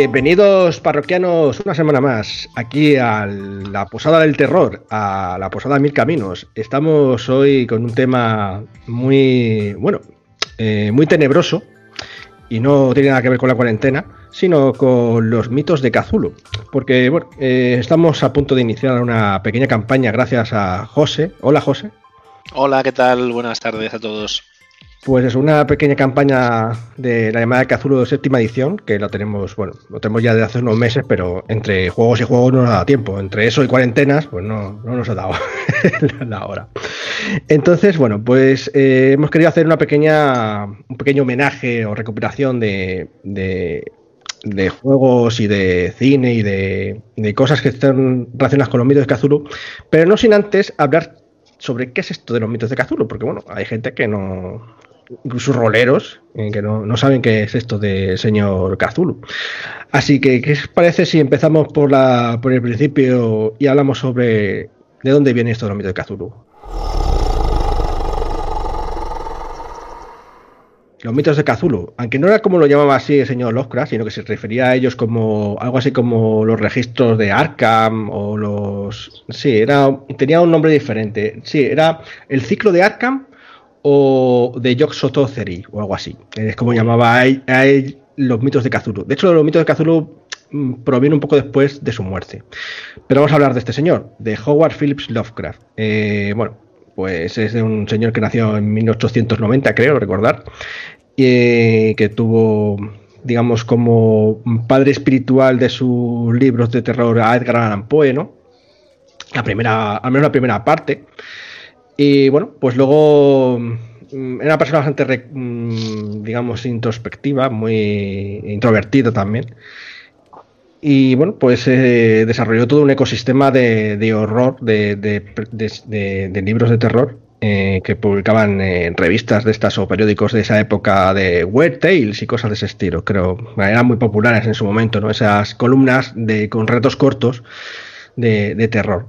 Bienvenidos parroquianos una semana más aquí a la Posada del Terror, a la Posada Mil Caminos. Estamos hoy con un tema muy, bueno, eh, muy tenebroso y no tiene nada que ver con la cuarentena, sino con los mitos de Cthulhu. Porque, bueno, eh, estamos a punto de iniciar una pequeña campaña gracias a José. Hola, José. Hola, ¿qué tal? Buenas tardes a todos. Pues es una pequeña campaña de la llamada Cthulhu de séptima edición, que lo tenemos, bueno, lo tenemos ya desde hace unos meses, pero entre juegos y juegos no nos dado tiempo. Entre eso y cuarentenas, pues no, nos ha dado la hora. Entonces, bueno, pues eh, hemos querido hacer una pequeña, un pequeño homenaje o recuperación de, de, juegos y de cine y de, de, cosas que están relacionadas con los mitos de Cthulhu, pero no sin antes hablar sobre qué es esto de los mitos de Cthulhu, porque bueno, hay gente que no, incluso roleros, eh, que no, saben qué es esto del señor Cthulhu. Así que, ¿qué os parece si empezamos por, la, por el principio y hablamos sobre de dónde viene esto de los mitos de Cthulhu? Los mitos de Cthulhu, aunque no era como lo llamaba así el señor Lovecraft, sino que se refería a ellos como algo así como los registros de Arkham o los... Sí, era, tenía un nombre diferente. Sí, era el ciclo de Arkham o de Yog Sothothery o algo así. Es como llamaba a él, los mitos de Cthulhu. De hecho, los mitos de Cthulhu mm, provienen un poco después de su muerte. Pero vamos a hablar de este señor, de Howard Phillips Lovecraft. Eh, bueno, pues es de un señor que nació en 1890, creo recordar, y que tuvo, digamos, como padre espiritual de sus libros de terror a Edgar Allan Poe, ¿no? La primera, al menos la primera parte. Y bueno, pues luego mm, era una persona bastante, mm, digamos, introspectiva, muy introvertida también. Y bueno, pues eh, desarrolló todo un ecosistema de, horror, de, libros de terror eh, que publicaban en revistas de estas o periódicos de esa época de Weird Tales y cosas de ese estilo. Creo eran muy populares en su momento, ¿no? Esas columnas de, con retos cortos de terror.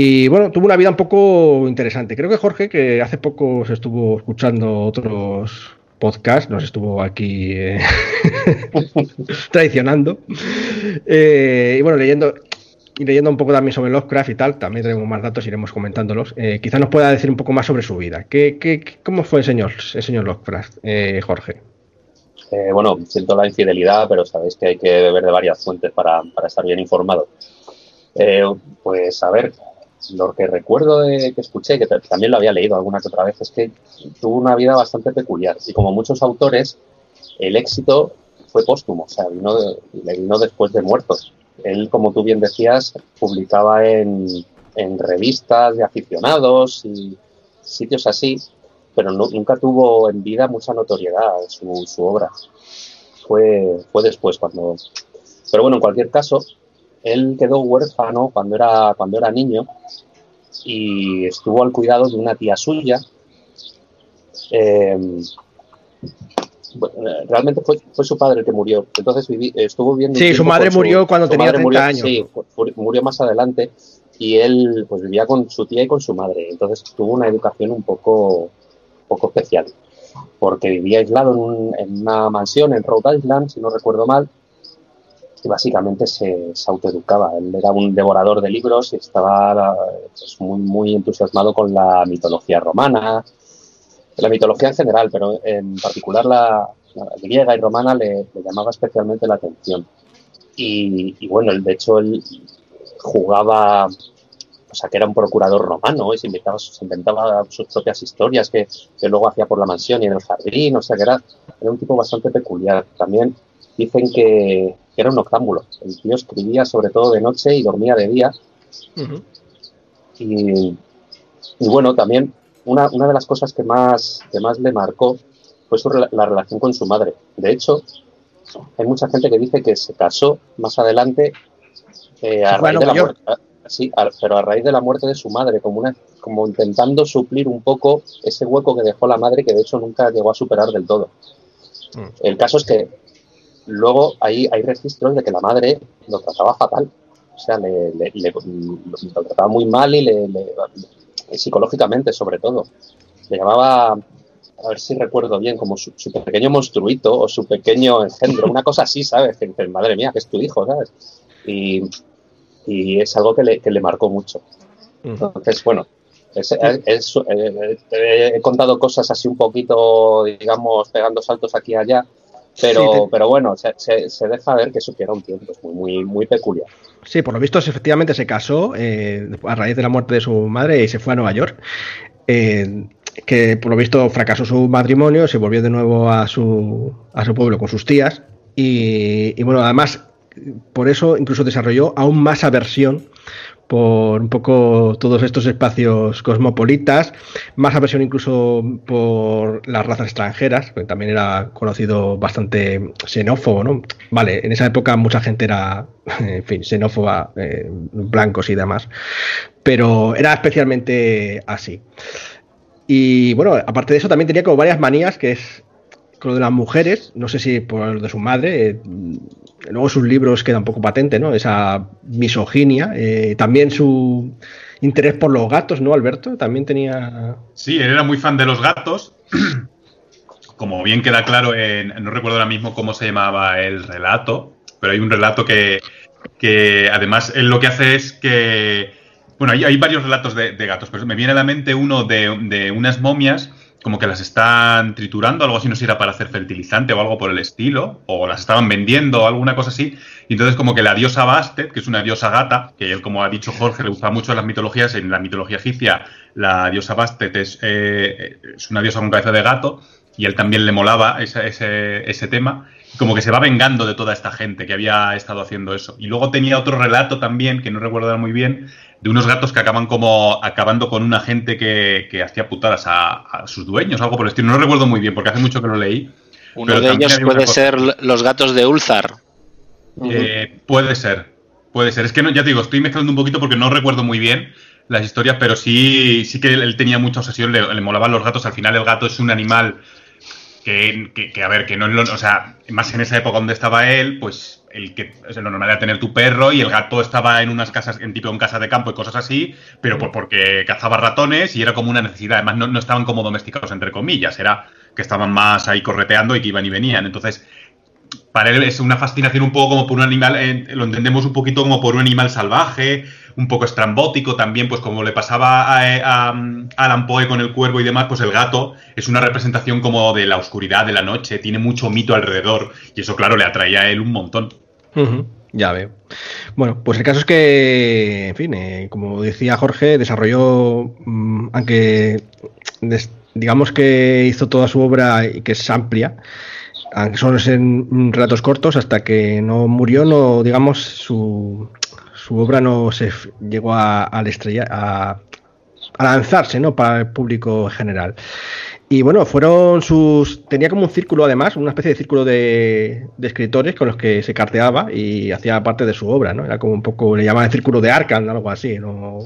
Y bueno, tuvo una vida un poco interesante. Creo que Jorge, que hace poco se estuvo escuchando otros podcasts, nos estuvo aquí eh, traicionando. Eh, y bueno, leyendo y leyendo un poco también sobre Lovecraft y tal, también tenemos más datos, iremos comentándolos. Eh, quizá nos pueda decir un poco más sobre su vida. ¿Qué, qué, cómo fue el señor, el señor Lovecraft, Jorge? bueno, siento la infidelidad, pero sabéis que hay que beber de varias fuentes para, para estar bien informado. pues a ver, lo que recuerdo de que escuché, que también lo había leído alguna que otra vez, es que tuvo una vida bastante peculiar. Y como muchos autores, el éxito fue póstumo, o sea, le vino después de muertos. Él, como tú bien decías, publicaba en, revistas de aficionados y sitios así, pero nunca tuvo en vida mucha notoriedad su, su obra. Fue, fue después cuando... Pero bueno, en cualquier caso, él quedó huérfano cuando era, cuando era niño y estuvo al cuidado de una tía suya. Em, realmente fue, fue, su padre el que murió. Entonces estuvo viviendo. Sí, su madre murió cuando tenía 30 años. Sí, murió más adelante y él pues vivía con su tía y con su madre. Entonces tuvo una educación un poco, poco especial. Porque vivía aislado en, en una mansión en Rhode Island, si no recuerdo mal, y básicamente se, autoeducaba. Él era un devorador de libros y estaba pues, muy, muy entusiasmado con la mitología romana, la mitología en general, pero en particular la, griega y romana le, llamaba especialmente la atención. Y, bueno, de hecho él jugaba, o sea, que era un procurador romano y se inventaba, se inventaba sus propias historias que, que, luego hacía por la mansión y en el jardín, o sea, que era, era un tipo bastante peculiar. También dicen que, era un octámbulo. El tío escribía sobre todo de noche y dormía de día. y, bueno, también una, de las cosas que más, que más le marcó fue la relación con su madre. De hecho, hay mucha gente que dice que se casó más adelante eh, a raíz de la muerte. Sí, pero a raíz de la muerte de su madre, como, una, como intentando suplir un poco ese hueco que dejó la madre que de hecho nunca llegó a superar del todo. Mm. El caso es que Luego hay, hay registros de que la madre lo trataba fatal. O sea, le, lo trataba muy mal y le, psicológicamente sobre todo. Le llamaba a ver si recuerdo bien, como su, pequeño monstruito o su pequeño engendro, una cosa así, ¿sabes? Que madre mía, que es tu hijo, ¿sabes? Y, es algo que le, que le marcó mucho. Entonces, bueno, he contado cosas así un poquito, digamos, pegando saltos aquí y allá, pero, pero bueno, se, se, deja ver que eso era un tiempo muy, muy, muy peculiar. Sí, por lo visto, efectivamente se casó eh, a raíz de la muerte de su madre y se fue a Nueva York. Eh, que por lo visto fracasó su matrimonio, se volvió de nuevo a su, a su pueblo con sus tías. Y, y bueno, además, por eso incluso desarrolló aún más aversión por un poco todos estos espacios cosmopolitas, más aversión incluso por las razas extranjeras, porque también era conocido bastante xenófobo, ¿no? Vale, en esa época mucha gente era, en fin, xenófoba, eh, blancos y demás, pero era especialmente así. Y bueno, aparte de eso también tenía como varias manías que es con lo de las mujeres, no sé si por lo de su madre, eh, luego sus libros queda un poco patente, ¿no? Esa misoginia, eh, también su interés por los gatos, ¿no, Alberto? También tenía... Sí, él era muy fan de los gatos, como bien queda claro, en, no recuerdo ahora mismo cómo se llamaba el relato, pero hay un relato que, que además él lo que hace es que... Bueno, hay, hay varios relatos de, gatos, pero me viene a la mente uno de, de unas momias como que las están triturando, algo así, no sé para hacer fertilizante o algo por el estilo, o las estaban vendiendo alguna cosa así. Y entonces como que la diosa Bastet, que es una diosa gata, que él, como ha dicho Jorge, le gusta mucho en las mitologías, en la mitología egipcia la diosa Bastet es, eh, es una diosa con cabeza de gato, y él también le molaba ese, ese, ese tema como que se va vengando de toda esta gente que había estado haciendo eso. Y luego tenía otro relato también, que no recuerdo muy bien, de unos gatos que acaban como acabando con una gente que, que hacía putadas a, sus dueños, algo por el estilo. No recuerdo muy bien, porque hace mucho que lo leí. Uno de ellos puede ser los gatos de Ulzar. Eh, puede ser, puede ser. Es que no, ya te digo, estoy mezclando un poquito porque no recuerdo muy bien las historias, pero sí, sí que él, tenía mucha obsesión, le, le, molaban los gatos. Al final el gato es un animal que, a ver, que no es lo, o sea, más en esa época donde estaba él, pues el que es lo normal era tener tu perro y el gato estaba en unas casas, en tipo en casa de campo y cosas así, pero pues porque cazaba ratones y era como una necesidad. Además, no, no estaban como domesticados, entre comillas, era que estaban más ahí correteando y que iban y venían. Entonces, para él es una fascinación un poco como por un animal, eh, lo entendemos un poquito como por un animal salvaje, un poco estrambótico también, pues como le pasaba a, Alan Poe con el cuervo y demás, pues el gato es una representación como de la oscuridad de la noche, tiene mucho mito alrededor y eso claro le atraía a él un montón. ya veo. Bueno, pues el caso es que, en fin, eh, como decía Jorge, desarrolló, mm, aunque digamos que hizo toda su obra y que es amplia, aunque son en relatos cortos, hasta que no murió, no, digamos, su, su obra no se llegó a, a, a, lanzarse ¿no? para el público general. Y bueno, fueron sus. Tenía como un círculo, además, una especie de círculo de, escritores con los que se carteaba y hacía parte de su obra, ¿no? Era como un poco, le llamaban el círculo de Arkham, algo así, ¿no?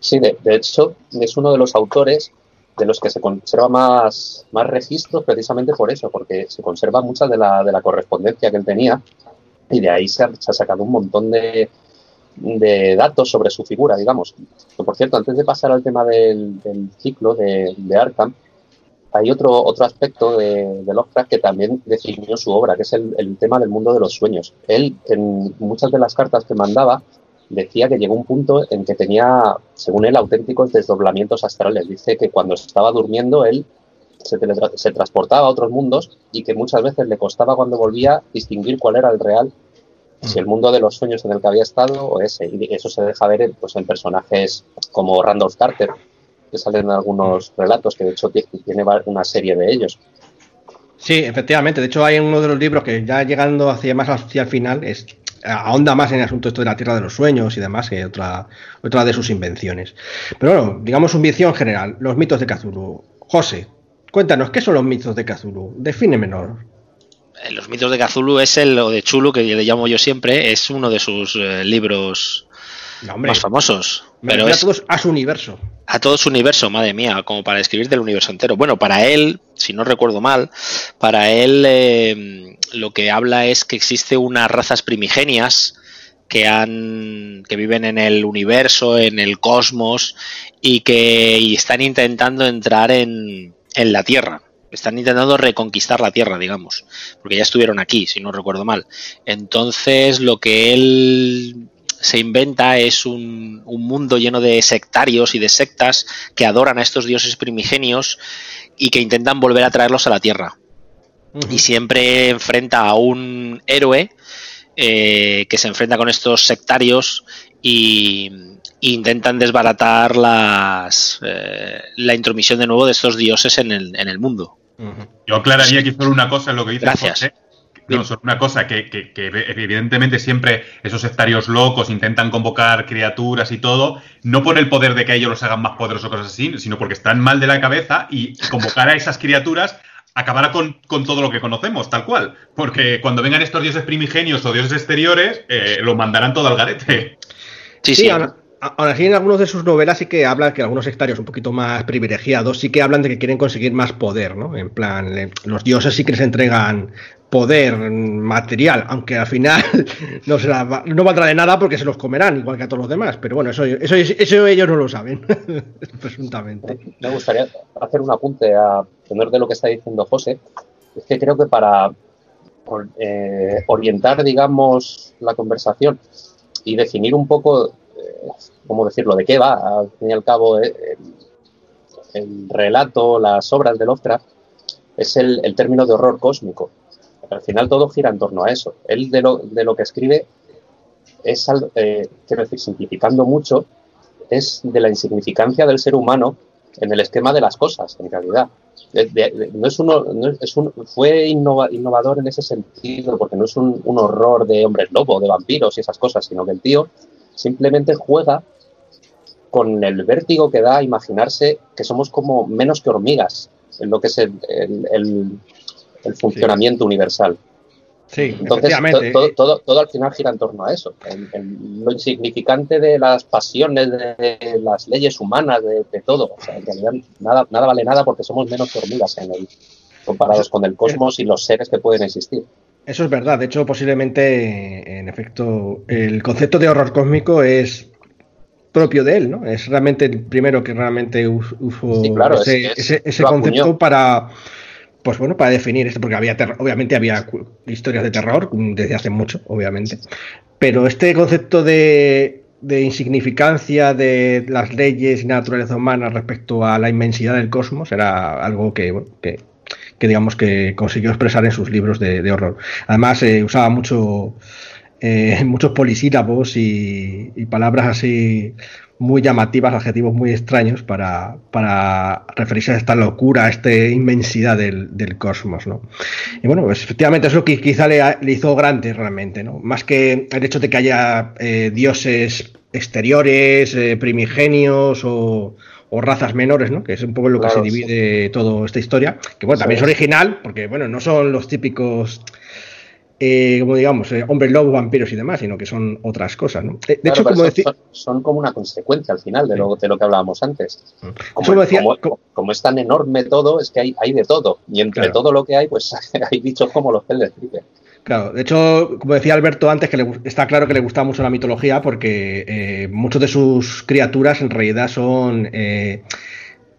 Sí, de, hecho, es uno de los autores de los que se conserva más, más registros precisamente por eso, porque se conserva mucha de la, de la correspondencia que él tenía y de ahí se ha, sacado un montón de, datos sobre su figura, digamos. por cierto, antes de pasar al tema del, ciclo de, de, Arkham, hay otro, otro aspecto de, de, que también definió su obra, que es el, tema del mundo de los sueños. Él, en muchas de las cartas que mandaba, decía que llegó un punto en que tenía, según él, auténticos desdoblamientos astrales. Dice que cuando estaba durmiendo, él se, transportaba a otros mundos y que muchas veces le costaba cuando volvía distinguir cuál era el real, si el mundo de los sueños en el que había estado o ese. Y eso se deja ver pues, en personajes como Randolph Carter, que salen en algunos relatos, que de hecho tiene una serie de ellos. Sí, efectivamente. De hecho, hay uno de los libros que ya llegando hacia más hacia el final es ahonda más en el asunto esto de la Tierra de los Sueños y demás, que otra, otra de sus invenciones. Pero bueno, digamos su visión general, los mitos de Cthulhu. José, Cuéntanos, ¿qué son los mitos de Cthulhu? Define menor. Los mitos de Cthulhu es el o de Chulu, que le llamo yo siempre, es uno de sus eh, libros más famosos. pero es, a todos a su universo. A todo su universo, madre mía, como para escribir del universo entero. Bueno, para él, si no recuerdo mal, para él eh, lo que habla es que existe unas razas primigenias que han que viven en el universo, en el cosmos y que y están intentando entrar en en la Tierra. Están intentando reconquistar la Tierra, digamos, porque ya estuvieron aquí, si no recuerdo mal. Entonces, lo que él se inventa es un, un, mundo lleno de sectarios y de sectas que adoran a estos dioses primigenios y que intentan volver a traerlos a la Tierra. Uh -huh. Y siempre enfrenta a un héroe eh, que se enfrenta con estos sectarios y, e intentan desbaratar las, eh, la intromisión de nuevo de estos dioses en el, en el mundo. Uh -huh. Yo aclararía aquí solo una cosa en lo que dice Gracias. José. No, solo una cosa que, que, que, evidentemente siempre esos sectarios locos intentan convocar criaturas y todo, no por el poder de que ellos los hagan más poderosos o cosas así, sino porque están mal de la cabeza y convocar a esas criaturas acabará con, con, todo lo que conocemos, tal cual. Porque cuando vengan estos dioses primigenios o dioses exteriores, eh, lo mandarán todo al garete. Sí, sí. sí. Ahora, ahora, sí, en algunas de sus novelas sí que hablan que algunos sectarios un poquito más privilegiados sí que hablan de que quieren conseguir más poder, ¿no? En plan, los dioses sí que les entregan poder material, aunque al final no, será, no valdrá de nada porque se los comerán, igual que a todos los demás. Pero bueno, eso, eso, ellos no lo saben, presuntamente. Me gustaría hacer un apunte a tener de lo que está diciendo José. Es que creo que para eh, orientar, digamos, la conversación y definir un poco, ¿cómo decirlo?, de qué va, al fin y al cabo, eh, el, el relato, las obras de Lovecraft, es el, término de horror cósmico al final todo gira en torno a eso. Él de lo, de lo que escribe es, eh, quiero decir, simplificando mucho, es de la insignificancia del ser humano en el esquema de las cosas, en realidad. No es uno, fue innova, innovador en ese sentido, porque no es un, un, horror de hombres lobo, de vampiros y esas cosas, sino que el tío simplemente juega con el vértigo que da a imaginarse que somos como menos que hormigas, en lo que es el, el, el el funcionamiento sí. universal. Sí, Entonces, todo, todo, todo, todo, al final gira en torno a eso. Lo insignificante de las pasiones, de las leyes humanas, de, de, todo. O sea, en realidad nada, nada vale nada porque somos menos hormigas en el, comparados con el cosmos y los seres que pueden existir. Eso es verdad. De hecho, posiblemente, en efecto, el concepto de horror cósmico es propio de él, ¿no? Es realmente el primero que realmente usó sí, claro, ese, es, es, ese, ese concepto para pues bueno, para definir esto, porque había obviamente había historias de terror desde hace mucho, obviamente, pero este concepto de, de, insignificancia de las leyes y naturaleza humana respecto a la inmensidad del cosmos era algo que, bueno, que, que digamos que consiguió expresar en sus libros de, horror. Además, eh, usaba mucho eh, muchos polisílabos y, y palabras así muy llamativas, adjetivos muy extraños para, para, referirse a esta locura, a esta inmensidad del, cosmos, ¿no? Y bueno, pues efectivamente es lo que quizá le, hizo grande realmente, ¿no? Más que el hecho de que haya eh, dioses exteriores, primigenios o, o, razas menores, ¿no? Que es un poco lo que se divide sí. toda esta historia, que bueno, también sí. es original, porque bueno, no son los típicos eh, como digamos, eh, hombres lobos, vampiros y demás, sino que son otras cosas. ¿no? De, claro, hecho, como decir... son, son, como una consecuencia al final de, lo, de lo que hablábamos antes. Mm. Como, decía, como, como, como, es tan enorme todo, es que hay, hay de todo. Y entre claro. todo lo que hay, pues hay bichos como los que describe. Claro, de hecho, como decía Alberto antes, que le, está claro que le gusta mucho la mitología porque eh, muchos de sus criaturas en realidad son, eh,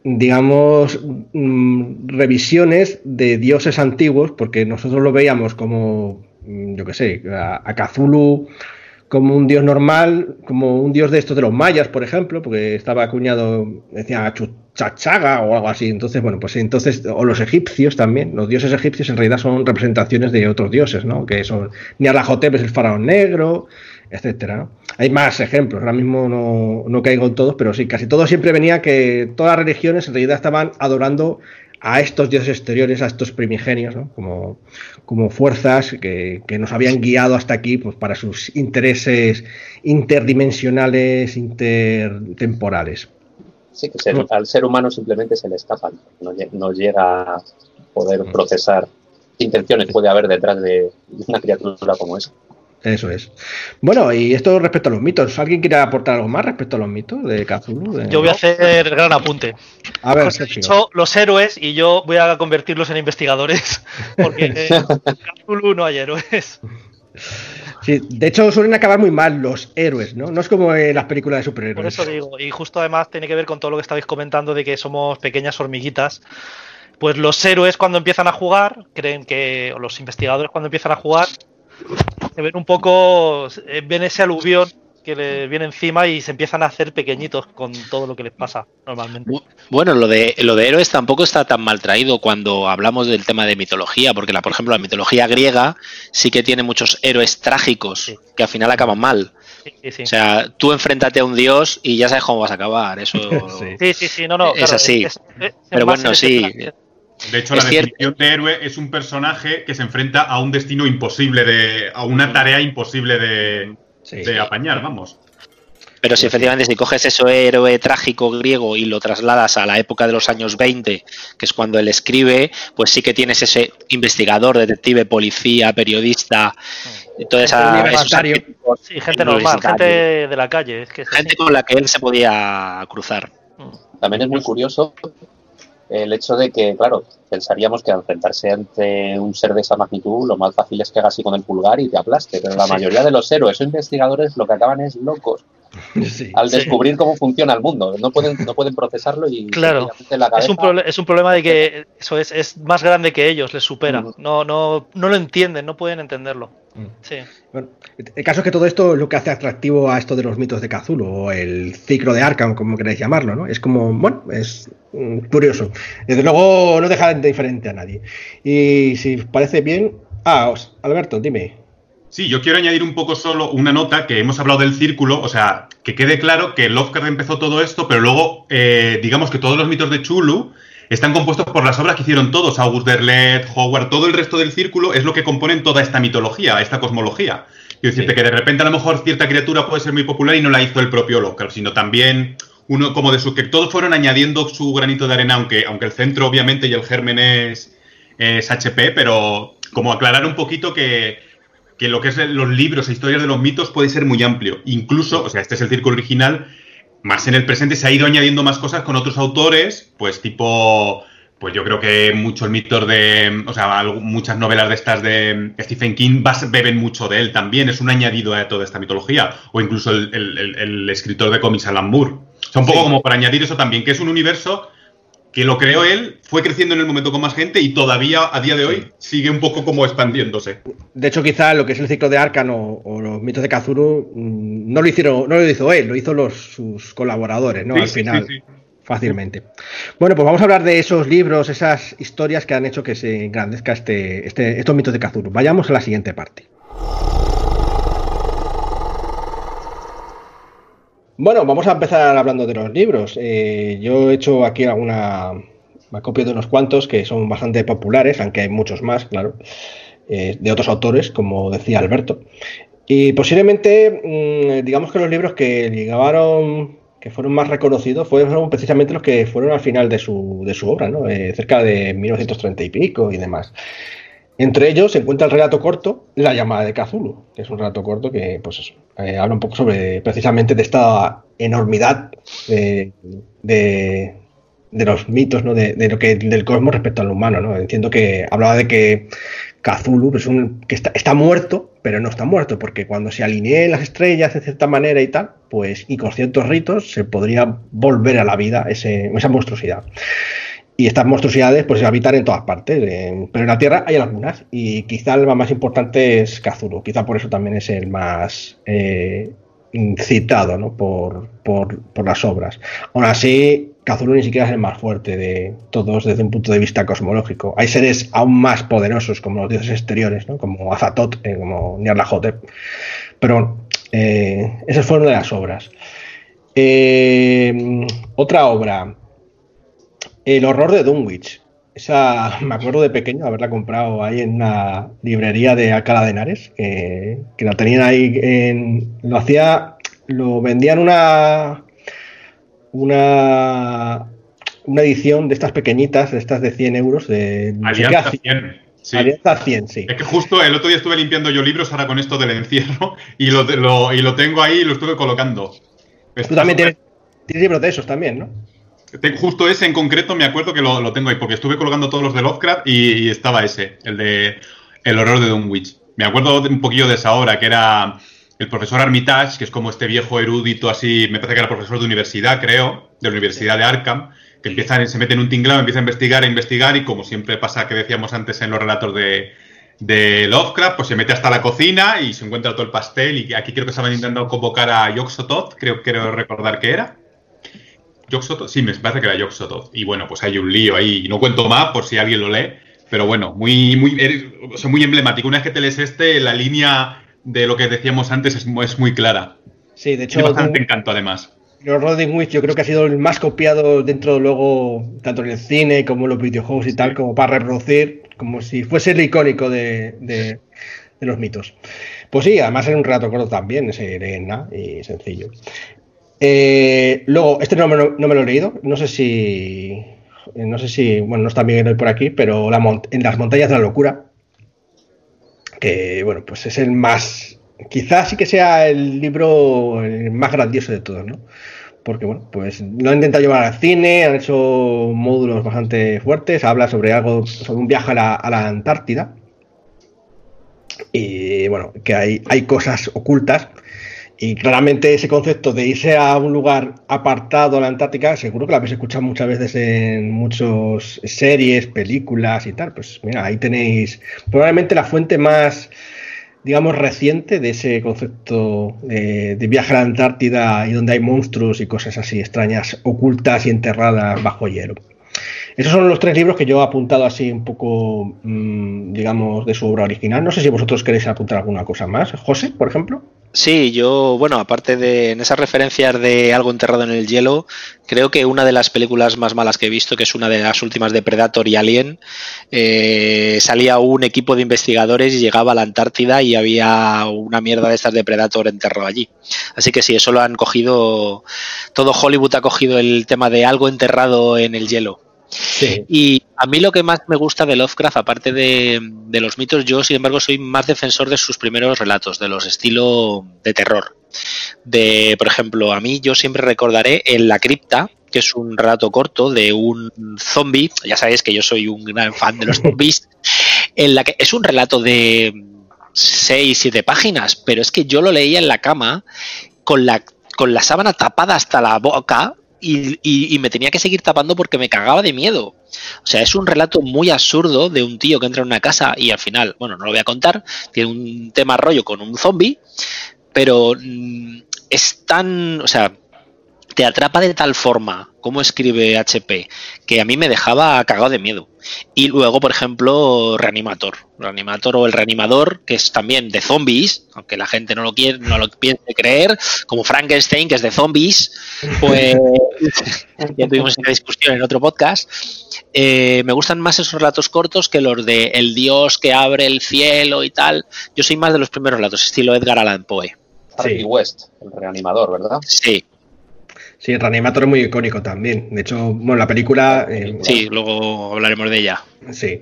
digamos, mm, revisiones de dioses antiguos, porque nosotros lo veíamos como Mm, yo qué sé, a, a como un dios normal, como un dios de estos de los mayas, por ejemplo, porque estaba acuñado, decía Chachaga o algo así. Entonces, bueno, pues entonces, o los egipcios también, los dioses egipcios en realidad son representaciones de otros dioses, ¿no? Que son Nyarlathotep es el faraón negro, etcétera. Hay más ejemplos, ahora mismo no, no caigo en todos, pero sí, casi todo siempre venía que todas las religiones en realidad estaban adorando a estos dioses exteriores, a estos primigenios, ¿no? como, como fuerzas que, que, nos habían guiado hasta aquí pues, para sus intereses interdimensionales, intertemporales. Sí, que ser, al ser humano simplemente se le escapan, no, no llega a poder procesar qué intenciones puede haber detrás de una criatura como esa. Eso es. Bueno, y esto respecto a los mitos. ¿Alguien quiere aportar algo más respecto a los mitos de Cthulhu? De... Yo voy a hacer gran apunte. A ver, he dicho los héroes y yo voy a convertirlos en investigadores. Porque en Cthulhu no hay héroes. Sí, de hecho suelen acabar muy mal los héroes, ¿no? No es como en las películas de superhéroes. Por eso digo, y justo además tiene que ver con todo lo que estabais comentando de que somos pequeñas hormiguitas Pues los héroes cuando empiezan a jugar, creen que, o los investigadores cuando empiezan a jugar, se ven un poco, eh, ven ese aluvión que le viene encima y se empiezan a hacer pequeñitos con todo lo que les pasa normalmente. Bueno, lo de lo de héroes tampoco está tan mal traído cuando hablamos del tema de mitología, porque la, por ejemplo, la mitología griega sí que tiene muchos héroes trágicos Sí. que al final acaban mal. Sí, sí. O sea, tú enfréntate a un dios y ya sabes cómo vas a acabar. Eso Sí. Sí, sí, no, no. Es así. es- es Pero bueno, sí. plan. De hecho, Es la cierto. definición de héroe es un personaje que se enfrenta a un destino imposible de. a una tarea imposible de, Sí. de apañar, vamos. Pero si efectivamente si coges ese héroe trágico griego y lo trasladas a la época de los años 20, que es cuando él escribe, pues sí que tienes ese investigador, detective, policía, periodista, toda esa, esos Sí, gente normal, gente de la calle. Es que es así. gente con la que él se podía cruzar. También es muy curioso el hecho de que, claro, pensaríamos que al enfrentarse ante un ser de esa magnitud, lo más fácil es que haga así con el pulgar y te aplaste. Pero la Sí. mayoría de los héroes o investigadores lo que acaban es locos Sí. al Sí. descubrir cómo funciona el mundo. No pueden, no pueden procesarlo y Claro. la Es cabeza, un, proble- es un problema de que eso es, es más grande que ellos, les supera. Mm. No, no, no lo entienden, no pueden entenderlo. Mm. Sí. Bueno, el caso es que todo esto es lo que hace atractivo a esto de los mitos de Cthulhu, o el ciclo de Arkham, como queréis llamarlo, ¿no? Es como, bueno, es mm, curioso. Desde luego no deja indiferente a nadie. Y si os parece bien. Ah, os- Alberto, dime. Sí, yo quiero añadir un poco solo una nota que hemos hablado del círculo, o sea, que quede claro que Lovecraft empezó todo esto, pero luego, eh, digamos que todos los mitos de Chulu están compuestos por las obras que hicieron todos, August Derlet, Howard, todo el resto del círculo es lo que componen toda esta mitología, esta cosmología. Quiero decirte Sí. que de repente a lo mejor cierta criatura puede ser muy popular y no la hizo el propio Lovecraft, sino también uno como de su que todos fueron añadiendo su granito de arena, aunque, aunque el centro obviamente y el germen es, es HP, pero como aclarar un poquito que, que lo que es los libros e historias de los mitos puede ser muy amplio. Incluso, o sea, este es el círculo original, más en el presente se ha ido añadiendo más cosas con otros autores, pues tipo, pues yo creo que muchos mitos de, o sea, muchas novelas de estas de Stephen King beben mucho de él también, es un añadido a toda esta mitología, o incluso el, el- el- el escritor de cómics Alan Moore. O sea, un poco Sí. como para añadir eso también, que es un universo que lo creó él, fue creciendo en el momento con más gente y todavía a día de hoy sigue un poco como expandiéndose. De hecho, quizá lo que es el ciclo de Arkham o, o los mitos de Cthulhu mm, no lo hicieron, no lo hizo él, lo hizo los, sus colaboradores, ¿no? Sí, Al final. sí, sí. Fácilmente. Bueno, pues vamos a hablar de esos libros, esas historias que han hecho que se engrandezca este, este, estos mitos de Cthulhu. Vayamos a la siguiente parte. Bueno, vamos a empezar hablando de los libros. Eh, yo he hecho aquí alguna me de unos cuantos que son bastante populares, aunque hay muchos más, claro, eh, de otros autores, como decía Alberto. Y posiblemente, mm, digamos que los libros que llegaron, que fueron más reconocidos, fueron precisamente los que fueron al final de su, de su obra, ¿no? Eh, cerca de 1930 y pico y demás. Entre ellos se encuentra el relato corto La llamada de Cthulhu, que es un relato corto que pues eh, habla un poco sobre precisamente de esta enormidad de, de, los mitos, ¿no? de, lo que del cosmos respecto al humano. ¿no? Entiendo que hablaba de que Cthulhu es un, que está, está muerto, pero no está muerto, porque cuando se alineen las estrellas de cierta manera y tal, pues y con ciertos ritos se podría volver a la vida ese, esa monstruosidad. Y estas monstruosidades pues habitan en todas partes, pero en la Tierra hay algunas y quizá el más importante es Cthulhu, quizá por eso también es el más eh, citado por, por, por, las obras. Aún así, Cthulhu ni siquiera es el más fuerte de todos desde un punto de vista cosmológico. Hay seres aún más poderosos como los dioses exteriores, ¿no? como Azatoth, eh, como Nyarlathotep. Pero eh, esas fueron de las obras. Eh, otra obra, El horror de Dunwich. Esa me acuerdo de pequeño haberla comprado ahí en una librería de Alcalá de Henares, eh, que la tenían ahí en. Lo hacía. Lo vendían una. Una. Una edición de estas pequeñitas, de estas de 100 euros. De, Alianza 100. Sí. Alianza 100, sí. Es que justo el otro día estuve limpiando yo libros ahora con esto del encierro y lo, lo y lo tengo ahí y lo estuve colocando. Tú también tienes, tienes libros de esos también, ¿no? Justo ese en concreto me acuerdo que lo, lo, tengo ahí, porque estuve colgando todos los de Lovecraft y, estaba ese, el de El horror de Dunwich. Me acuerdo un poquillo de esa obra, que era el profesor Armitage, que es como este viejo erudito así, me parece que era profesor de universidad, creo, de la Universidad de Arkham, que empiezan, se meten en un tinglado, empieza a investigar, a investigar, y como siempre pasa que decíamos antes en los relatos de, de Lovecraft, pues se mete hasta la cocina y se encuentra todo el pastel. Y aquí creo que estaban intentando convocar a Yoxotot, creo, quiero recordar que era. Yoxotot, sí, me parece que era Yoxotot. Y bueno, pues hay un lío ahí. No cuento más por si alguien lo lee. Pero bueno, muy, muy, muy emblemático. Una vez que te lees este, la línea de lo que decíamos antes es, es muy clara. Sí, de hecho. Y bastante encanto, además. Los Rodin Witch yo creo que ha sido el más copiado dentro luego, tanto en el cine como en los videojuegos y tal, como para reproducir, como si fuese el icónico de, de, los mitos. Pues sí, además era un rato corto también, serena y sencillo. Eh, luego, este no me, no me, lo he leído, no sé si. No sé si. Bueno, no está bien hoy por aquí, pero en las montañas de la locura. Que bueno, pues es el más. Quizás sí que sea el libro el más grandioso de todos, ¿no? porque bueno, pues lo han intentado llevar al cine, han hecho módulos bastante fuertes, habla sobre algo, sobre un viaje a la, a la Antártida. Y bueno, que hay, hay cosas ocultas. Y claramente ese concepto de irse a un lugar apartado a la Antártica, seguro que lo habéis escuchado muchas veces en muchas series, películas y tal. Pues mira, ahí tenéis probablemente la fuente más digamos, reciente de ese concepto de, viaje a la Antártida y donde hay monstruos y cosas así extrañas, ocultas y enterradas bajo hielo. Esos son los tres libros que yo he apuntado así un poco, mm, digamos, de su obra original. No sé si vosotros queréis apuntar alguna cosa más. José, por ejemplo. Sí, yo, bueno, aparte de en esas referencias de algo enterrado en el hielo, creo que una de las películas más malas que he visto, que es una de las últimas de Predator y Alien, eh, salía un equipo de investigadores y llegaba a la Antártida y había una mierda de estas de Predator enterrado allí. Así que sí, eso lo han cogido, todo Hollywood ha cogido el tema de algo enterrado en el hielo. Y a mí lo que más me gusta de Lovecraft, aparte de, los mitos, yo sin embargo soy más defensor de sus primeros relatos, de los estilo de terror. De, por ejemplo, a mí yo siempre recordaré en La Cripta, que es un relato corto de un zombie, ya sabéis que yo soy un gran fan de los zombies, en la que es un relato de 6, 7 páginas, pero es que yo lo leía en la cama con la, con la sábana tapada hasta la boca y, me tenía que seguir tapando porque me cagaba de miedo. O sea, es un relato muy absurdo de un tío que entra en una casa y al final, bueno, no lo voy a contar, tiene un tema rollo con un zombie, pero mm, es tan, o sea, te atrapa de tal forma como escribe HP que a mí me dejaba cagado de miedo. Y luego, por ejemplo, Reanimator. Reanimator o el Reanimador, que es también de zombies, aunque la gente no lo quiere, no lo piense creer, como Frankenstein, que es de zombies, pues ya tuvimos esa discusión en otro podcast. Eh, me gustan más esos relatos cortos que los de el dios que abre el cielo y tal. Yo soy más de los primeros relatos, estilo Edgar Allan Poe. Sí. West, el reanimador, ¿verdad? Sí, Sí, el Reanimator es muy icónico también. De hecho, bueno, la película. Eh, sí, luego hablaremos de ella. Sí.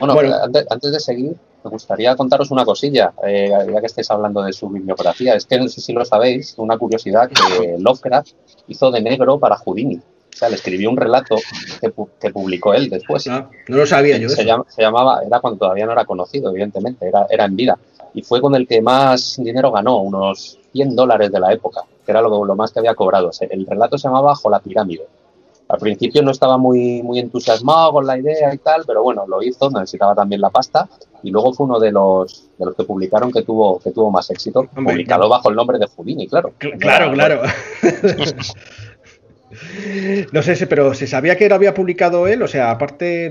Bueno, Antes, de seguir, me gustaría contaros una cosilla, eh, ya que estáis hablando de su bibliografía. Es que no sé si lo sabéis, una curiosidad que Lovecraft hizo de negro para Houdini. O sea, le escribió un relato que, publicó él después. No, no lo sabía yo. Se, se, llamaba, era cuando todavía no era conocido, evidentemente, era, era en vida. Y fue con el que más dinero ganó, unos 100 dólares de la época que era lo, lo más que había cobrado. El relato se llamaba Bajo la pirámide. Al principio no estaba muy, muy entusiasmado con la idea y tal, pero bueno, lo hizo, necesitaba también la pasta y luego fue uno de los, de los que publicaron que tuvo, que tuvo más éxito, publicado bajo el nombre de Houdini, claro. Claro, claro. no sé, pero ¿se sabía que lo había publicado él? O sea, aparte,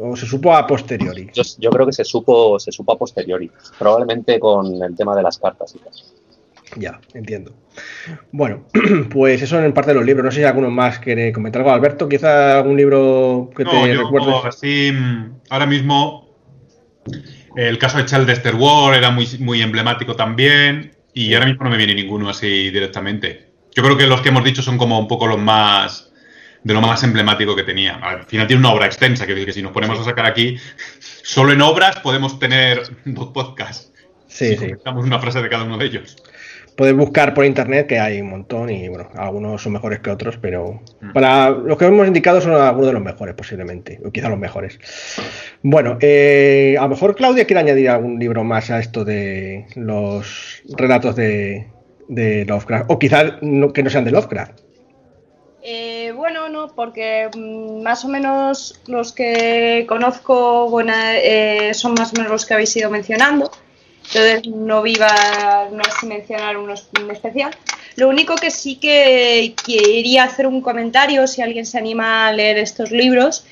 ¿o se supo a posteriori? Yo, yo, creo que se supo, se supo a posteriori, probablemente con el tema de las cartas y tal. Ya, entiendo. Bueno, pues eso en parte de los libros. No sé si alguno más quiere comentar algo. Alberto, quizá algún libro que te recuerde. Así, ahora mismo, el caso de Charles Dexter Ward era muy, muy emblemático también. Y ahora mismo no me viene ninguno así directamente. Yo creo que los que hemos dicho son como un poco los más de lo más emblemático que tenía. Al final tiene una obra extensa, que decir que si nos ponemos a sacar aquí, solo en obras podemos tener dos podcasts. Sí, si sí. una frase de cada uno de ellos. Podéis buscar por internet que hay un montón y bueno, algunos son mejores que otros, pero mm. para los que hemos indicado son algunos de los mejores posiblemente, o quizá los mejores. Bueno, eh, a lo mejor Claudia quiere añadir algún libro más a esto de los relatos de, Lovecraft, o quizá que no sean de Lovecraft. Eh, bueno, no, no, porque mm, más o menos los que conozco eh, son más o menos los que habéis ido mencionando. Entonces no viva no así mencionar uno en especial. Lo único que sí que quería hacer un comentario, si alguien se anima a leer estos libros,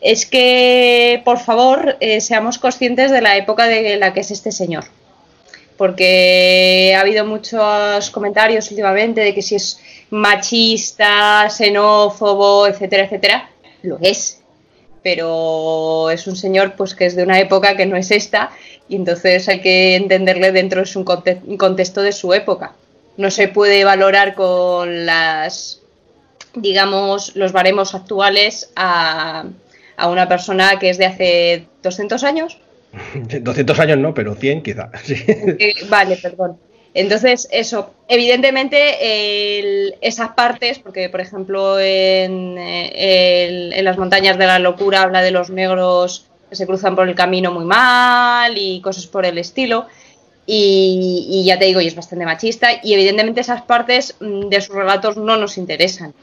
es que por favor eh, seamos conscientes de la época de la que es este señor. Porque ha habido muchos comentarios últimamente de que si es machista, xenófobo, etcétera, etcétera. Lo es. Pero es un señor pues que es de una época que no es esta y entonces hay que entenderle dentro de un contexto de su época. No se puede valorar con las, digamos, los baremos actuales a, a una persona que es de hace 200 años. 200 años no, pero 100 quizá. Eh, vale, perdón. Entonces, eso, evidentemente esas partes, porque por ejemplo en, en, las montañas de la locura habla de los negros que se cruzan por el camino muy mal y cosas por el estilo, y, ya te digo, y es bastante machista, y evidentemente esas partes mm, de sus relatos no nos interesan.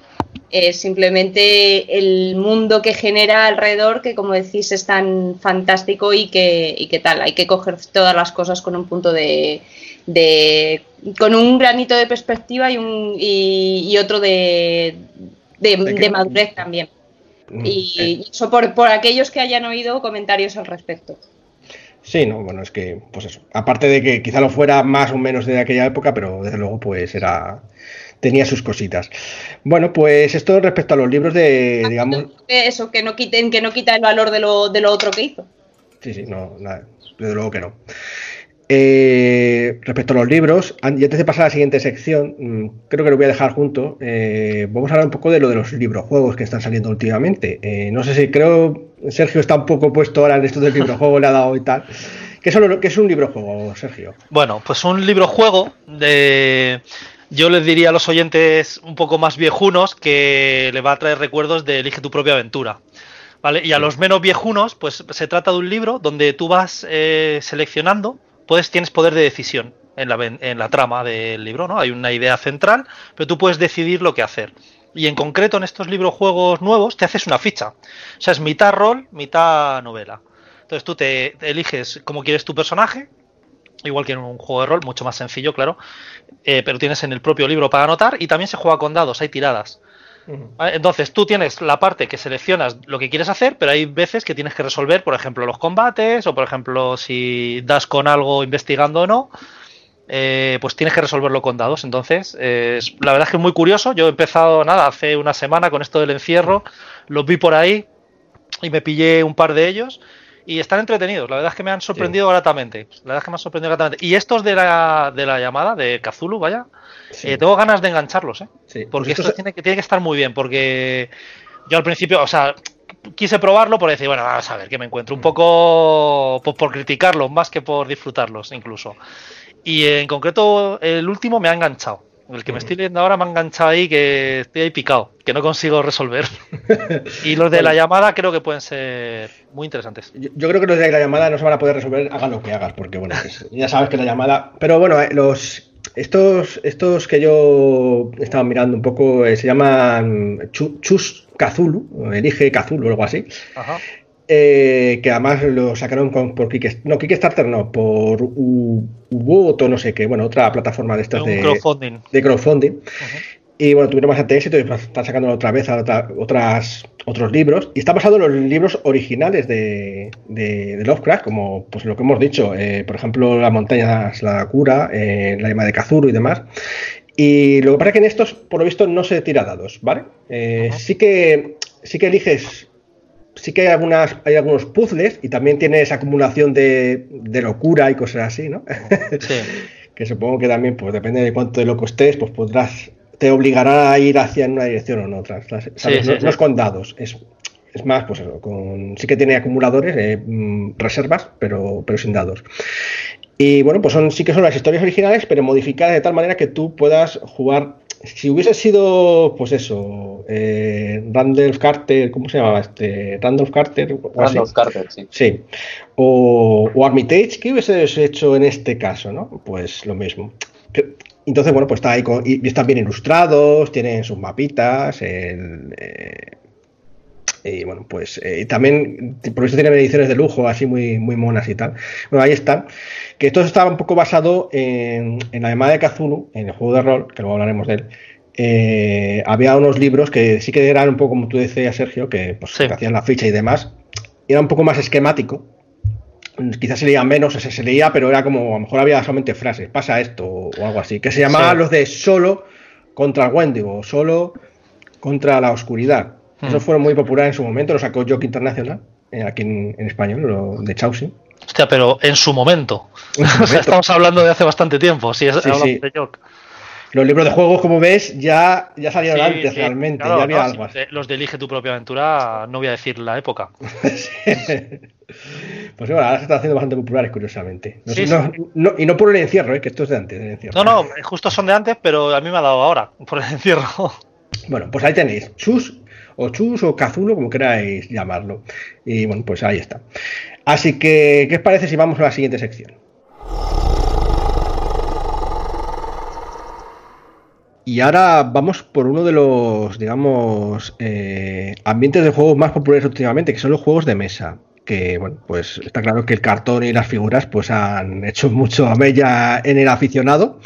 Es simplemente el mundo que genera alrededor, que como decís es tan fantástico y que, y que tal, hay que coger todas las cosas con un punto de, de con un granito de perspectiva y, un, y, otro de, de, madurez también. Mm, y eso por, por aquellos que hayan oído comentarios al respecto. Sí, no, bueno, es que, pues eso. Aparte de que quizá lo fuera más o menos de aquella época, pero desde luego, pues era. Tenía sus cositas. Bueno, pues esto respecto a los libros de, ah, digamos. Eso, que no quiten, que no quita el valor de lo, de lo otro que hizo. Sí, sí, no, nada, desde luego que no. Eh, respecto a los libros, y antes de pasar a la siguiente sección, mm, creo que lo voy a dejar junto. Eh, vamos a hablar un poco de lo de los librojuegos que están saliendo últimamente. Eh, no sé si creo Sergio está un poco puesto ahora en esto del librojuego, le ha dado y tal. ¿Qué es, ¿Qué es un librojuego, Sergio? Bueno, pues un librojuego de. Yo les diría a los oyentes un poco más viejunos que le va a traer recuerdos de Elige tu propia aventura. ¿Vale? Y a los menos viejunos, pues se trata de un libro donde tú vas seleccionando puedes, tienes poder de decisión en la, en la trama del libro, ¿no? Hay una idea central, pero tú puedes decidir lo que hacer. Y en concreto en estos libros juegos nuevos te haces una ficha. O sea, es mitad rol, mitad novela. Entonces tú te, eliges cómo quieres tu personaje, igual que en un juego de rol, mucho más sencillo, claro, eh, pero tienes en el propio libro para anotar y también se juega con dados, hay tiradas. Entonces tú tienes la parte que seleccionas lo que quieres hacer, pero hay veces que tienes que resolver, por ejemplo, los combates o, por ejemplo, si das con algo investigando o no, eh, pues tienes que resolverlo con dados. Entonces, la verdad es que es muy curioso. Yo he empezado, nada, hace una semana con esto del encierro, los vi por ahí y me pillé un par de ellos y están entretenidos. La verdad es que me han sorprendido gratamente. La verdad es que me han sorprendido gratamente. Y estos de la, de la llamada, de Kazulu, vaya, eh, tengo ganas de engancharlos, ¿eh? Porque pues esto tiene, que, tiene que estar muy bien, porque yo al principio, o sea, quise probarlo por decir, bueno, vamos a ver que me encuentro. Un poco por, por criticarlos más que por disfrutarlos, incluso. Y en concreto, el último me ha enganchado. El que me estoy leyendo ahora me ha enganchado ahí que estoy ahí picado, que no consigo resolver. y los de la llamada creo que pueden ser muy interesantes. Yo, creo que los de la llamada no se van a poder resolver, hagan lo que hagas, porque bueno, ya sabes que la llamada. Pero bueno, eh, los estos, estos que yo estaba mirando un poco eh, se llaman Chus Kazulu, elige Kazulu o algo así. Ajá. Eh, que además lo sacaron por Kickstarter, no, Kickstarter no, por Uboto, no sé qué, bueno, otra plataforma de estas de, crowdfunding. De crowdfunding. Y bueno, tuvieron bastante éxito y están sacando otra vez a otras, otros libros. Y está basado en los libros originales de, de, Lovecraft, como pues lo que hemos dicho, eh, por ejemplo, Las montañas, la cura, eh, la llama de Kazuru y demás. Y lo que pasa es que en estos, por lo visto, no se tira dados, ¿vale? sí que sí que eliges sí que hay algunas hay algunos puzzles y también tienes acumulación de, locura y cosas así, ¿no? Sí. que supongo que también, pues depende de cuánto de loco estés, pues podrás, te obligará a ir hacia una dirección o en otra. no, es con dados, es, es más, pues con, sí que tiene acumuladores, eh, mm, reservas, pero, pero sin dados. Y bueno, pues son, sí que son las historias originales, pero modificadas de tal manera que tú puedas jugar si hubiese sido, pues eso, eh, Randolph Carter, ¿cómo se llamaba este? Randolph Carter. Randolph Carter, sí. Sí. O, Armitage, ¿qué hubiese hecho en este caso, no? Pues lo mismo. Entonces, bueno, pues está ahí con, y están bien ilustrados, tienen sus mapitas, el, eh, y bueno, pues eh, también, por eso tiene ediciones de lujo, así muy, muy monas y tal. Bueno, ahí están. Que esto estaba un poco basado en, en la llamada de Kazulu, en el juego de rol, que luego hablaremos de él. Eh, había unos libros que sí que eran un poco como tú decías, Sergio, que, pues, Sí. que hacían la ficha y demás. Era un poco más esquemático. Quizás se leía menos, se, se leía, pero era como, a lo mejor había solamente frases, pasa esto o, o algo así. Que se llamaban Sí. los de solo contra Wendigo, solo contra la oscuridad. Hmm. Esos fueron muy populares en su momento, lo sacó Jock Internacional, eh, aquí en, en español, lo de Chausi. Hostia, pero en su momento. En su O sea, momento. estamos hablando de hace bastante tiempo. Sí, es- Sí, de York. Los libros de juegos, como ves, ya, ya salieron Sí, antes realmente, claro, ya había no, algo sí, así. de- Los de Elige tu propia aventura, no voy a decir la época. Pues bueno, ahora se están haciendo bastante populares, curiosamente. No, Sí, sé- no- sí. no- y no por el encierro, eh, que esto es de antes del encierro. No, no, justo son de antes, pero a mí me ha dado ahora, por el encierro. Bueno, pues ahí tenéis, Chus o Chus o Cazulo, como queráis llamarlo. Y bueno, pues ahí está. Así que, ¿qué os parece si vamos a la siguiente sección? Y ahora vamos por uno de los, digamos, eh, ambientes de juegos más populares últimamente, que son los juegos de mesa. Que, bueno, pues está claro que el cartón y las figuras pues han hecho mucho a mella en el aficionado.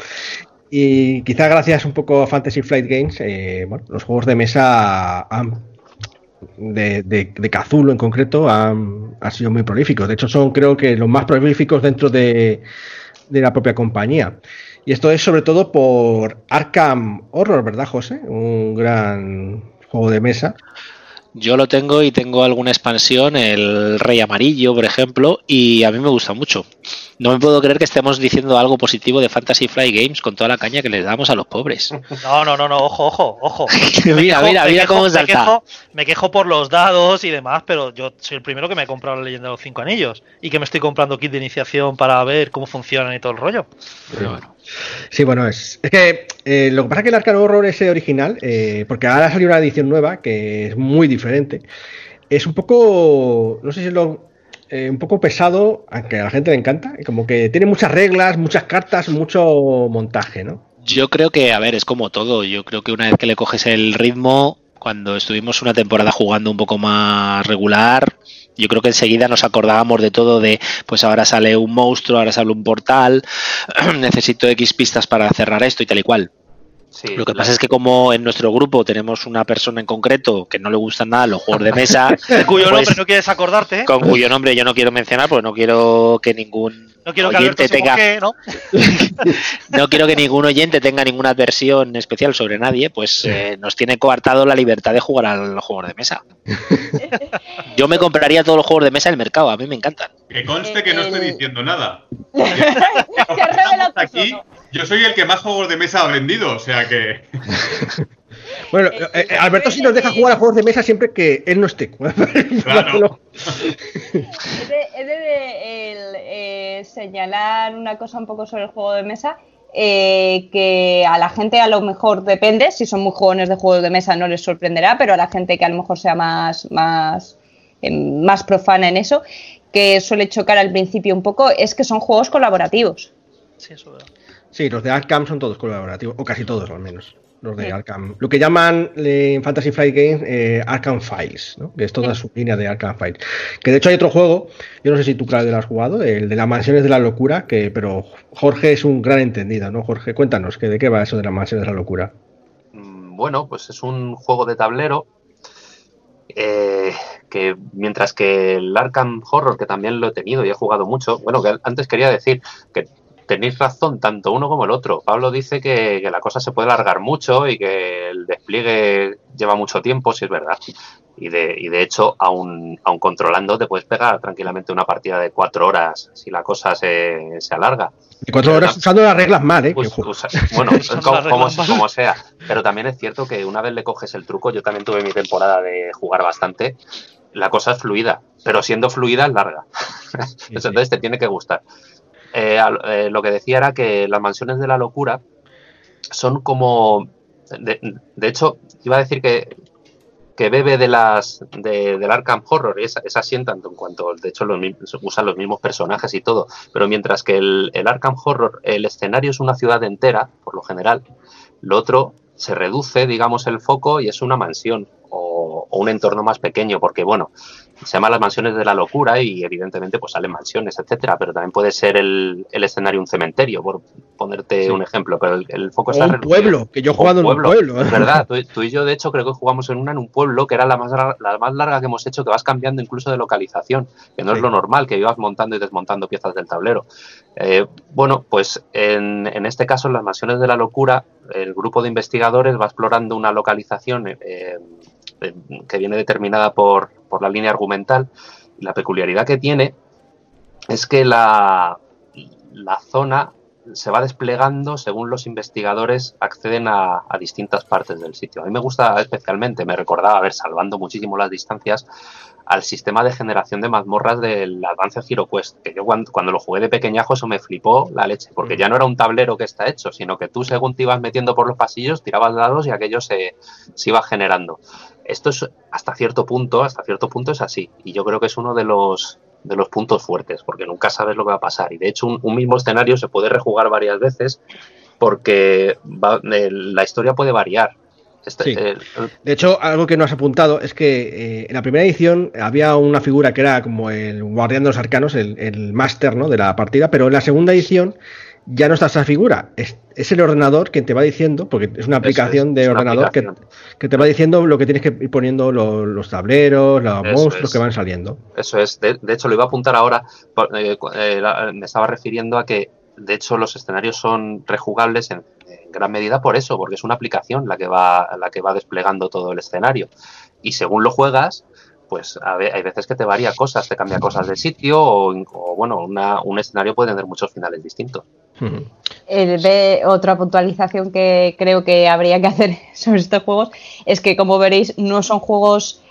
Y quizá gracias un poco a Fantasy Flight Games, eh, bueno, los juegos de mesa de, de, en concreto han, han sido muy prolíficos. De hecho, son creo que los más prolíficos dentro de, de la propia compañía. Y esto es sobre todo por Arkham Horror, ¿verdad, José? Un gran juego de mesa. Yo lo tengo y tengo alguna expansión, el Rey Amarillo, por ejemplo, y a mí me gusta mucho. No me puedo creer que estemos diciendo algo positivo de Fantasy Fly Games con toda la caña que les damos a los pobres. No, no, no, no, ojo, ojo, ojo. mira, mira, mira me cómo quejo- me salta. quejo, me quejo por los dados y demás, pero yo soy el primero que me he comprado la leyenda de los cinco anillos y que me estoy comprando kit de iniciación para ver cómo funcionan y todo el rollo. Pero bueno. Sí, bueno, es, es que eh, lo que pasa es que el Arkham Horror ese original, eh, porque ahora salió una edición nueva que es muy diferente, es un poco, no sé si es lo, eh, un poco pesado, aunque a la gente le encanta, y como que tiene muchas reglas, muchas cartas, mucho montaje, ¿no? Yo creo que, a ver, es como todo. Yo creo que una vez que le coges el ritmo, cuando estuvimos una temporada jugando un poco más regular, yo creo que enseguida nos acordábamos de todo de, pues ahora sale un monstruo, ahora sale un portal, necesito X pistas para cerrar esto y tal y cual. Sí, Lo que pasa es que como en nuestro grupo tenemos una persona en concreto que no le gustan nada los juegos de mesa, cuyo pues, nombre no quieres acordarte, ¿eh? con cuyo nombre yo no quiero mencionar, porque no quiero que ningún No quiero que Alberto oyente se tenga, moque, ¿no? no quiero que ningún oyente tenga ninguna adversión especial sobre nadie, pues eh, nos tiene coartado la libertad de jugar a los juegos de mesa. Yo me compraría todos los juegos de mesa del mercado, a mí me encantan. Que conste que no estoy diciendo nada. Aquí, yo soy el que más juegos de mesa ha vendido, o sea que. Bueno, eh, eh, Alberto sí nos deja jugar a juegos de mesa siempre que él no esté. Claro. He de, he de- de- el, eh, señalar una cosa un poco sobre el juego de mesa. eh, que a la gente a lo mejor depende, si son muy jóvenes de juegos de mesa no les sorprenderá, pero a la gente que a lo mejor sea más, más, eh, más profana en eso, que suele chocar al principio un poco, es que son juegos colaborativos. Sí, eso es verdad. Sí, los de Arkham son todos colaborativos, o casi todos al menos. Los de Sí. Arkham. Lo que llaman eh, en Fantasy Flight Games eh, Arkham Files, ¿no? que es toda su línea de Arkham Files. Que de hecho hay otro juego, yo no sé si tú, Claudio, lo has jugado, el de las mansiones de la locura, que pero Jorge es un gran entendido, ¿no? Jorge, cuéntanos, que ¿de qué va eso de las mansiones de la locura? Mm, Bueno, pues es un juego de tablero eh, que mientras que el Arkham Horror, que también lo he tenido y he jugado mucho, bueno, que antes quería decir que tenéis razón, tanto uno como el otro. Pablo dice que, que la cosa se puede alargar mucho y que el despliegue lleva mucho tiempo, si es verdad. Y de, y de hecho, aún, aún controlando, te puedes pegar tranquilamente una partida de cuatro horas si la cosa se, se alarga. Y cuatro horas usando las reglas mal, ¿eh? Pues, usa- bueno, como, sea. Pero también es cierto que una vez le coges el truco, yo también tuve mi temporada de jugar bastante, la cosa es fluida, pero siendo fluida es larga. sí. Entonces te tiene que gustar. Eh, eh, lo que decía era que las mansiones de la locura son como... De, hecho, iba a decir que que bebe de las de, del Arkham Horror, es, es así en tanto en cuanto, de hecho, los, usan los mismos personajes y todo, pero mientras que el, el Arkham Horror, el escenario es una ciudad entera, por lo general, lo otro se reduce, digamos, el foco y es una mansión o, o un entorno más pequeño, porque, bueno, se llama las mansiones de la locura y evidentemente pues salen mansiones, etcétera, pero también puede ser el, el escenario un cementerio, por ponerte Sí. un ejemplo, pero el, el foco O está un reducido. pueblo, que yo he jugado en un pueblo. Es verdad, tú, tú y yo de hecho creo que jugamos en una en un pueblo que era la más, la más larga que hemos hecho, que vas cambiando incluso de localización, que no es lo normal, que ibas montando y desmontando piezas del tablero. Eh, bueno, pues en, en este caso, en las mansiones de la locura, el grupo de investigadores va explorando una localización eh, eh, que viene determinada por, por la línea argumental. La peculiaridad que tiene es que la, la zona se va desplegando según los investigadores acceden a, a distintas partes del sitio. A mí me gusta especialmente, me recordaba, a ver, salvando muchísimo las distancias, al sistema de generación de mazmorras del Advance Hero Quest, que yo cuando, cuando lo jugué de pequeñajo eso me flipó la leche, porque ya no era un tablero que está hecho, sino que tú según te ibas metiendo por los pasillos, tirabas dados y aquello se, se iba generando. Esto es hasta cierto punto, hasta cierto punto es así, y yo creo que es uno de los de los puntos fuertes, porque nunca sabes lo que va a pasar. Y de hecho, un, un mismo escenario se puede rejugar varias veces porque va- la historia puede variar. Este- Sí. el- el- De hecho, algo que no has apuntado es que eh, en la primera edición había una figura que era como el guardián de los arcanos, el, el máster ¿no? de la partida, pero en la segunda edición ya no está esa figura. Es, es el ordenador quien te va diciendo, porque es una aplicación es, de una ordenador que, aplicación. que te va diciendo lo que tienes que ir poniendo lo- los tableros, los Eso monstruos es. que van saliendo. Eso es, de, de hecho lo iba a apuntar ahora, eh, eh, la- me estaba refiriendo a que de hecho los escenarios son rejugables en, en gran medida por eso, porque es una aplicación la que va, la que va desplegando todo el escenario. Y según lo juegas, pues a ve- hay veces que te varía cosas, te cambia cosas de sitio o, o, bueno, una- un escenario puede tener muchos finales distintos. Eh, otra puntualización que creo que habría que hacer sobre estos juegos es que, como veréis, no son juegos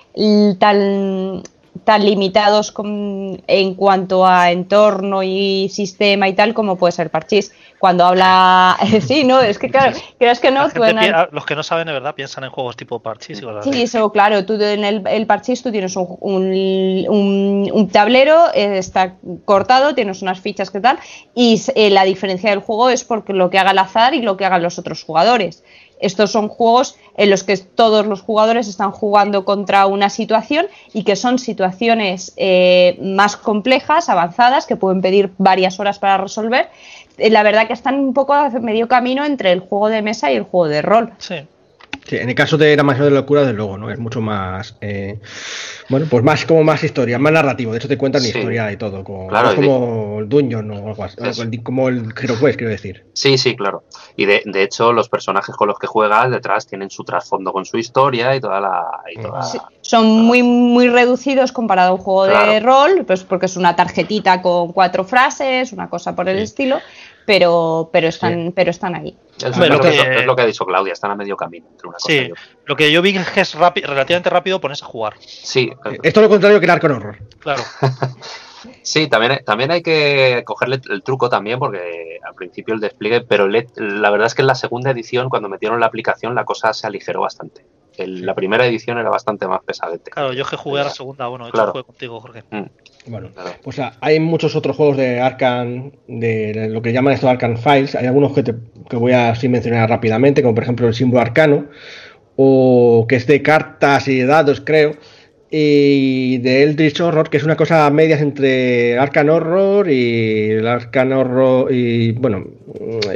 tan, tan limitados con- en cuanto a entorno y sistema y tal como puede ser Parchís. Cuando habla. sí, no, es que claro, crees que no, tú en el- los que no saben de verdad piensan en juegos tipo Parchís y cosas Sí, eso, claro. Tú en el, el parchís tú tienes un, un- un- un tablero, eh, está cortado, tienes unas fichas que tal, y eh, la diferencia del juego es porque lo que haga el azar y lo que hagan los otros jugadores. Estos son juegos en los que todos los jugadores están jugando contra una situación y que son situaciones eh, más complejas, avanzadas, que pueden pedir varias horas para resolver. Eh, La verdad que están un poco a medio camino entre el juego de mesa y el juego de rol. Sí. Sí, en el caso de la mansión de la locura, desde luego, ¿no? Es mucho más. eh, bueno, pues más como más historia, más narrativo. De hecho, te cuentan Sí. historia y todo. Como, Claro, no es como el Dungeon o algo así. Como el Hero Quest, quiero decir. Sí, sí, claro. Y de, de hecho, los personajes con los que juegas detrás tienen su trasfondo con su historia y toda la. Y toda, Sí, son muy muy reducidos comparado a un juego de rol, pues porque es una tarjetita con cuatro frases, una cosa por el Sí. estilo, pero pero están pero están ahí. Es, lo que, que- es lo que ha dicho Claudia, están a medio camino entre una cosa Sí, y otra. lo que yo vi es que es relativamente rápido ponerse a jugar. Sí, Esto es lo contrario que el Arkham Horror. Claro. sí también, hay- también hay que cogerle el truco también, porque al principio el despliegue, pero le- la verdad es que en la segunda edición, cuando metieron la aplicación, la cosa se aligeró bastante. El- la primera edición era bastante más pesadete. Claro, yo que jugué a la segunda, bueno, de hecho Claro. jugué contigo, Jorge. Bueno, Claro. pues hay muchos otros juegos de Arkham, de lo que llaman esto Arkham Files. Hay algunos que, te- que voy a así mencionar rápidamente, como por ejemplo el símbolo arcano, o que es de cartas y de dados, creo. Y de Eldritch Horror, que es una cosa a medias entre Arkham Horror y el Arkham Horror y bueno,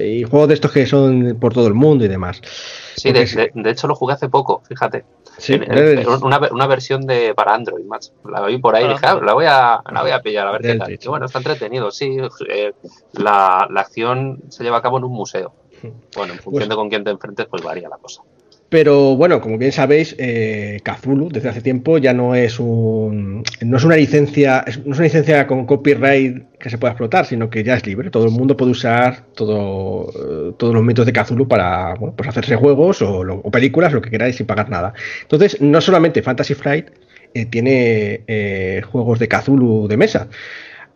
y juegos de estos que son por todo el mundo y demás. Sí, de, Porque sí. de- de hecho lo jugué hace poco, fíjate. Sí, una, una versión de para Android, macho. La vi por ahí dije, ah, Android. la voy a, la voy a pillar a ver qué tal. Y bueno, está entretenido, sí. eh, la, la acción se lleva a cabo en un museo. Bueno, en función Pues- de con quién te enfrentes, pues varía la cosa. Pero bueno, como bien sabéis, eh, Cthulhu desde hace tiempo ya no es un no es una licencia, es- no es una licencia con copyright que se pueda explotar, sino que ya es libre. Todo el mundo puede usar todo, eh, todos los métodos de Cthulhu para bueno, pues hacerse juegos o, lo- o películas, lo que queráis, sin pagar nada. Entonces, no solamente Fantasy Flight eh, tiene eh, juegos de Cthulhu de mesa.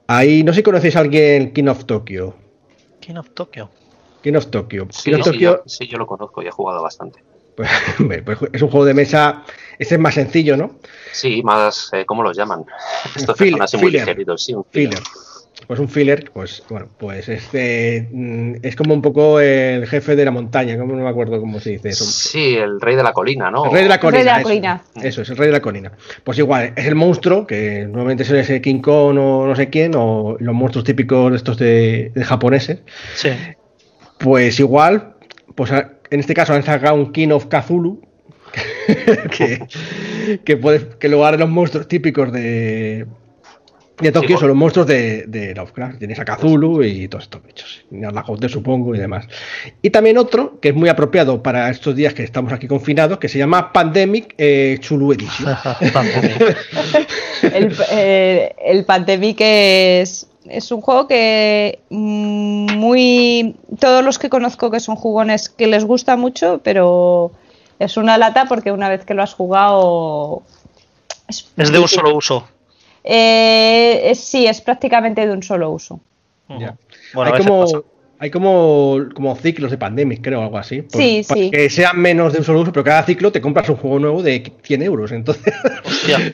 Ahí, no sé si conocéis a alguien King of Tokyo. King of Tokyo. King of Tokyo. Sí, King of sí, Tokyo yo, sí, yo lo conozco y he jugado bastante. Pues, pues es un juego de mesa, este es más sencillo, ¿no? Sí, más, eh, ¿cómo los llaman? Estos que son así muy ligeritos, sí, un filler. Filler. Pues un filler, pues bueno, pues este mm, es como un poco el jefe de la montaña, como no me acuerdo cómo se dice eso. Sí, el rey de la colina, ¿no? El rey de la El rey colina. de la eso. colina. Eso, es el rey de la colina. Pues igual, es el monstruo, que normalmente suele ser King Kong o no sé quién, o los monstruos típicos de estos de, de japoneses. Sí. Pues igual, pues en este caso han sacado un King of Cthulhu, que, que, puede, que lugar de los monstruos típicos de, de Tokio Sí, son los monstruos de, de Lovecraft. Tienes a Cthulhu y todos estos bichos. Y a Lagote, supongo, y demás. Y también otro, que es muy apropiado para estos días que estamos aquí confinados, que se llama Pandemic eh, Chulu Edition. El, eh, el Pandemic es, es un juego que mm, muy todos los que conozco que son jugones que les gusta mucho, pero es una lata porque una vez que lo has jugado Es de un solo uso. Eh, es- sí, es prácticamente de un solo uso. Ya. Bueno, a hay como, pasa. hay como, como ciclos de Pandemic, creo, algo así. Por- Sí, para sí. Que sean menos de un solo uso, pero cada ciclo te compras un juego nuevo de 100 euros. Entonces, Hostia.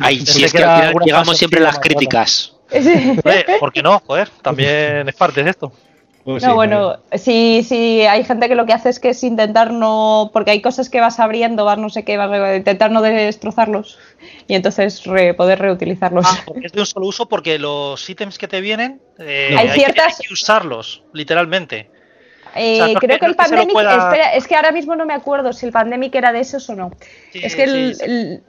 Ay, Pensé si es que al final llegamos siempre a las más críticas. Hombre, ¿Por qué no? Joder, también es parte de esto. pues No, sí, bueno, sí, sí, hay gente que lo que hace es que es intentar no, porque hay cosas que vas abriendo, vas no sé qué, vas a intentar no destrozarlos y entonces re- poder reutilizarlos. Ah, porque es de un solo uso porque los ítems que te vienen eh, Hay hay, ciertas- que, hay que usarlos, literalmente. Eh, o sea, no es creo que- que no el Pandemic, pueda- espera, es que ahora mismo no me acuerdo si el Pandemic era de esos o no. Sí, es que el, sí, sí.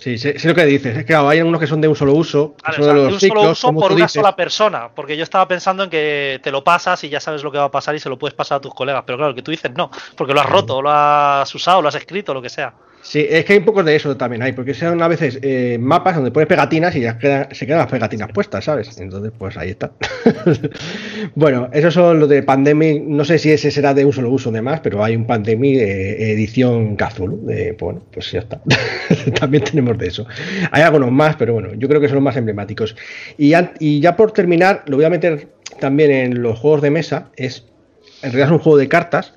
Sí, sé, sé lo que dices. Es que claro, hay algunos que son de un solo uso, Vale, son o sea, de de los un solo uso por una dices. sola persona, porque yo estaba pensando en que te lo pasas y ya sabes lo que va a pasar y se lo puedes pasar a tus colegas, pero claro, que tú dices no, porque lo has roto, lo has usado, lo has escrito, lo que sea. Sí, es que hay un poco de eso también hay, porque son a veces eh, mapas donde pones pegatinas y ya queda- se quedan las pegatinas puestas, ¿sabes? Entonces, pues ahí está. bueno, eso son lo de Pandemic, no sé si ese será de un solo uso de más, pero hay un Pandemic eh, edición Cthulhu, pues bueno, pues ya está. también tenemos de eso. Hay algunos más, pero bueno, yo creo que son los más emblemáticos. Y, y ya por terminar, lo voy a meter también en los juegos de mesa, es, en realidad es un juego de cartas,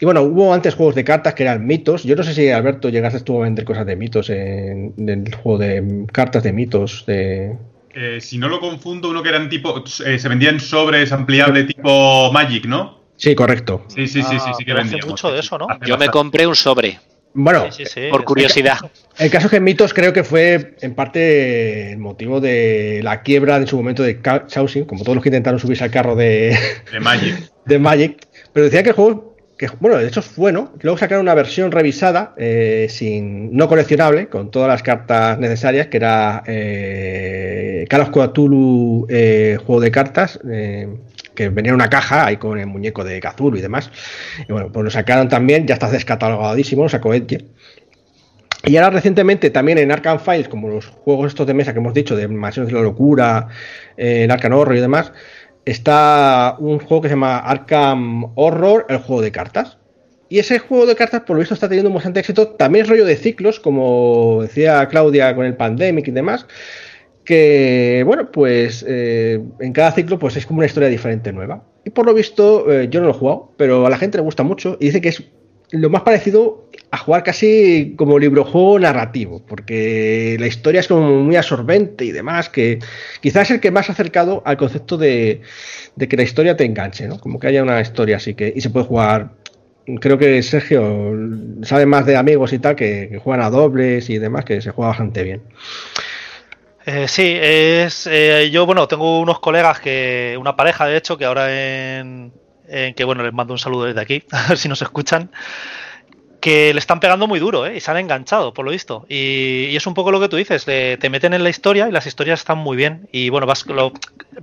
y bueno, hubo antes juegos de cartas que eran mitos. Yo no sé si Alberto llegaste tú a vender cosas de mitos en, en el juego de cartas de mitos. De... Eh, si no lo confundo, uno que eran tipo. eh, se vendían sobres ampliable tipo Magic, ¿no? Sí, correcto. Sí, sí, sí, sí, sí Ah, que hace vendíamos. mucho de eso, ¿no? Hace Yo me compré un sobre, Bueno, Sí, sí, sí. por curiosidad. el caso es que mitos creo que fue en parte el motivo de la quiebra en su momento de Ca- Chausin, como todos los que intentaron subirse al carro de, De Magic. de Magic, pero decían que el juego, que, bueno, de hecho fue, ¿no? Luego sacaron una versión revisada, eh, sin no coleccionable, con todas las cartas necesarias, que era eh, Cthulhu eh, juego de cartas, eh, que venía en una caja ahí con el muñeco de Cthulhu y demás. Y bueno, pues lo sacaron también, ya está descatalogadísimo, lo sacó Edge. Y ahora recientemente también en Arkham Files, como los juegos estos de mesa que hemos dicho, de Mansiones de la Locura, en Arkham Horror y demás, está un juego que se llama Arkham Horror, el juego de cartas. Y ese juego de cartas, por lo visto, está teniendo bastante éxito. También es rollo de ciclos, como decía Claudia con el Pandemic y demás. Que, bueno, pues eh, en cada ciclo pues es como una historia diferente nueva. Y por lo visto, eh, yo no lo he jugado, pero a la gente le gusta mucho y dice que es lo más parecido a jugar casi como librojuego narrativo, porque la historia es como muy absorbente y demás, que quizás es el que más acercado al concepto de, de que la historia te enganche, ¿no? Como que haya una historia así que y se puede jugar. Creo que Sergio sabe más de amigos y tal, que, que juegan a dobles y demás, que se juega bastante bien. Eh, sí, es. eh, yo, bueno, tengo unos colegas que. Una pareja, de hecho, que ahora en. En que, bueno, les mando un saludo desde aquí, a ver si nos escuchan. Que le están pegando muy duro, ¿eh? Y se han enganchado, por lo visto. Y, es un poco lo que tú dices, te meten en la historia y las historias están muy bien. Y bueno, vas. Lo,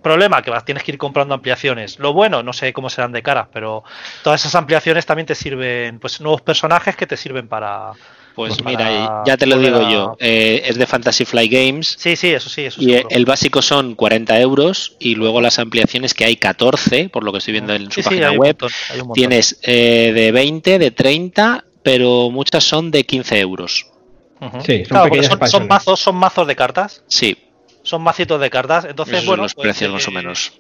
problema que vas, tienes que ir comprando ampliaciones. Lo bueno, no sé cómo serán de cara, pero todas esas ampliaciones también te sirven, pues, nuevos personajes que te sirven para. Pues para mira, ya te lo digo yo, eh, es de Fantasy Fly Games Sí, sí, eso sí, eso y eh, seguro. el básico son 40 euros y luego las ampliaciones que hay 14, por lo que estoy viendo en su Sí, sí, página un web, montón, hay un montón. tienes eh, de 20, de 30, pero muchas son de 15 euros. Ujú. Sí, son Claro, son, son mazos, son mazos de cartas, Sí, son macitos de cartas. Entonces, esos son bueno, los pues, precios eh, más o menos.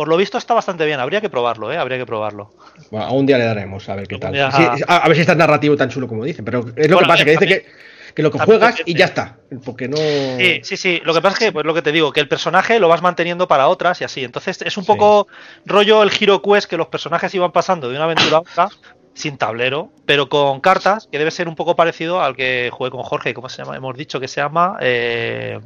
Por lo visto está bastante bien. Habría que probarlo, ¿eh? Habría que probarlo. Bueno, a un día le daremos a ver qué tal. día- Sí, a, ver si está narrativo tan chulo como dicen. Pero es lo Bueno, que pasa, que dice también- que, que lo que también juegas y ya está. Porque no. Sí, sí, sí. Lo que pasa es que, pues lo que te digo, que el personaje lo vas manteniendo para otras y así. Entonces es un Sí. poco rollo el Hero Quest que los personajes iban pasando de una aventura a otra sin tablero, pero con cartas, que debe ser un poco parecido al que jugué con Jorge. ¿Cómo se llama? Hemos dicho que se llama. Eh,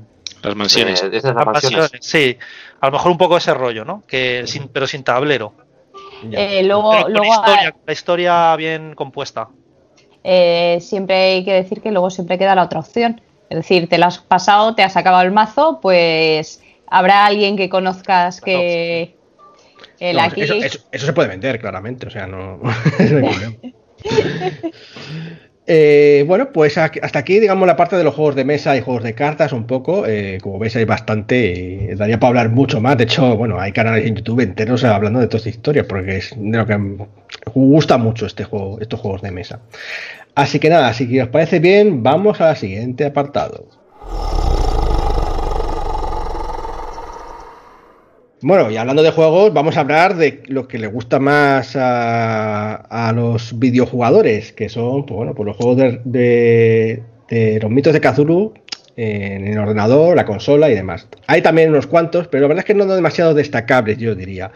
Las mansiones. Eh, esas las mansiones. Sí, a lo mejor un poco ese rollo, ¿no? Que sin, pero sin tablero. Eh, luego, Pero con luego historia, con la historia bien compuesta. eh, siempre hay que decir que luego siempre queda la otra opción. Es decir, te lo has pasado, te has acabado el mazo, pues habrá alguien que conozcas que el No, aquí. eso, eso- eso se puede vender, claramente. O sea, no, no hay problema. Eh, bueno, pues hasta aquí, digamos, la parte de los juegos de mesa y juegos de cartas, un poco. Eh, como veis, hay bastante. y daría para hablar mucho más. De hecho, bueno, hay canales en YouTube enteros hablando de toda esta historia, porque es de lo que gusta mucho este juego, estos juegos de mesa. Así que nada, si os parece bien, vamos al siguiente apartado. Bueno, y hablando de juegos, vamos a hablar de lo que le gusta más a, los videojugadores, que son pues, bueno, pues los juegos de, los mitos de Cthulhu en el ordenador, la consola y demás. Hay también unos cuantos, pero la verdad es que no son demasiado destacables, yo diría.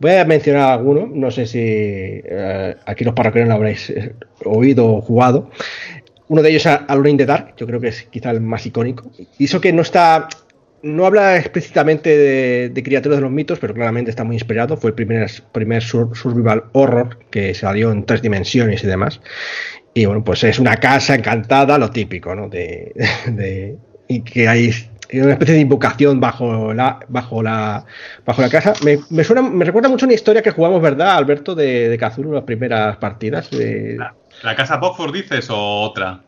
Voy a mencionar alguno, no sé si eh, aquí los parroquianos lo habréis eh, oído o jugado. Uno de ellos es Alone in the Dark, yo creo que es quizá el más icónico. Y eso que no está no habla explícitamente de, criaturas de los mitos, pero claramente está muy inspirado. Fue el primer, primer sur- survival horror que salió en tres dimensiones y demás. Y bueno, pues es una casa encantada, lo típico, ¿no? De, de- y que hay una especie de invocación bajo la, bajo la, bajo la casa. Me, me suena, me recuerda mucho una historia que jugamos, ¿verdad, Alberto, de, de Cthulhu, las primeras partidas? de- ¿La, la casa Bockford dices o otra?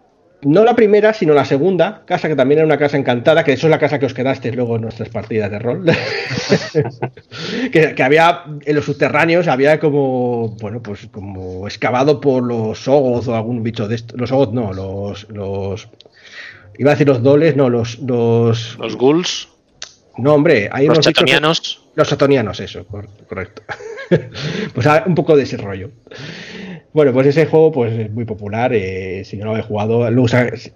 No la primera, sino la segunda casa, que también era una casa encantada, que eso es la casa que os quedasteis luego en nuestras partidas de rol. que, que había en los subterráneos, había como, bueno, pues como excavado por los ogos o algún bicho de estos. Los ogos no, los, los. Iba a decir los doles, no, los. Los, Los ghouls, no, hombre, hay los unos bichos chatonianos. los satonianos, eso, cor- correcto. pues un poco de ese rollo. Bueno, pues ese juego pues es muy popular. eh, si no lo habéis jugado, luego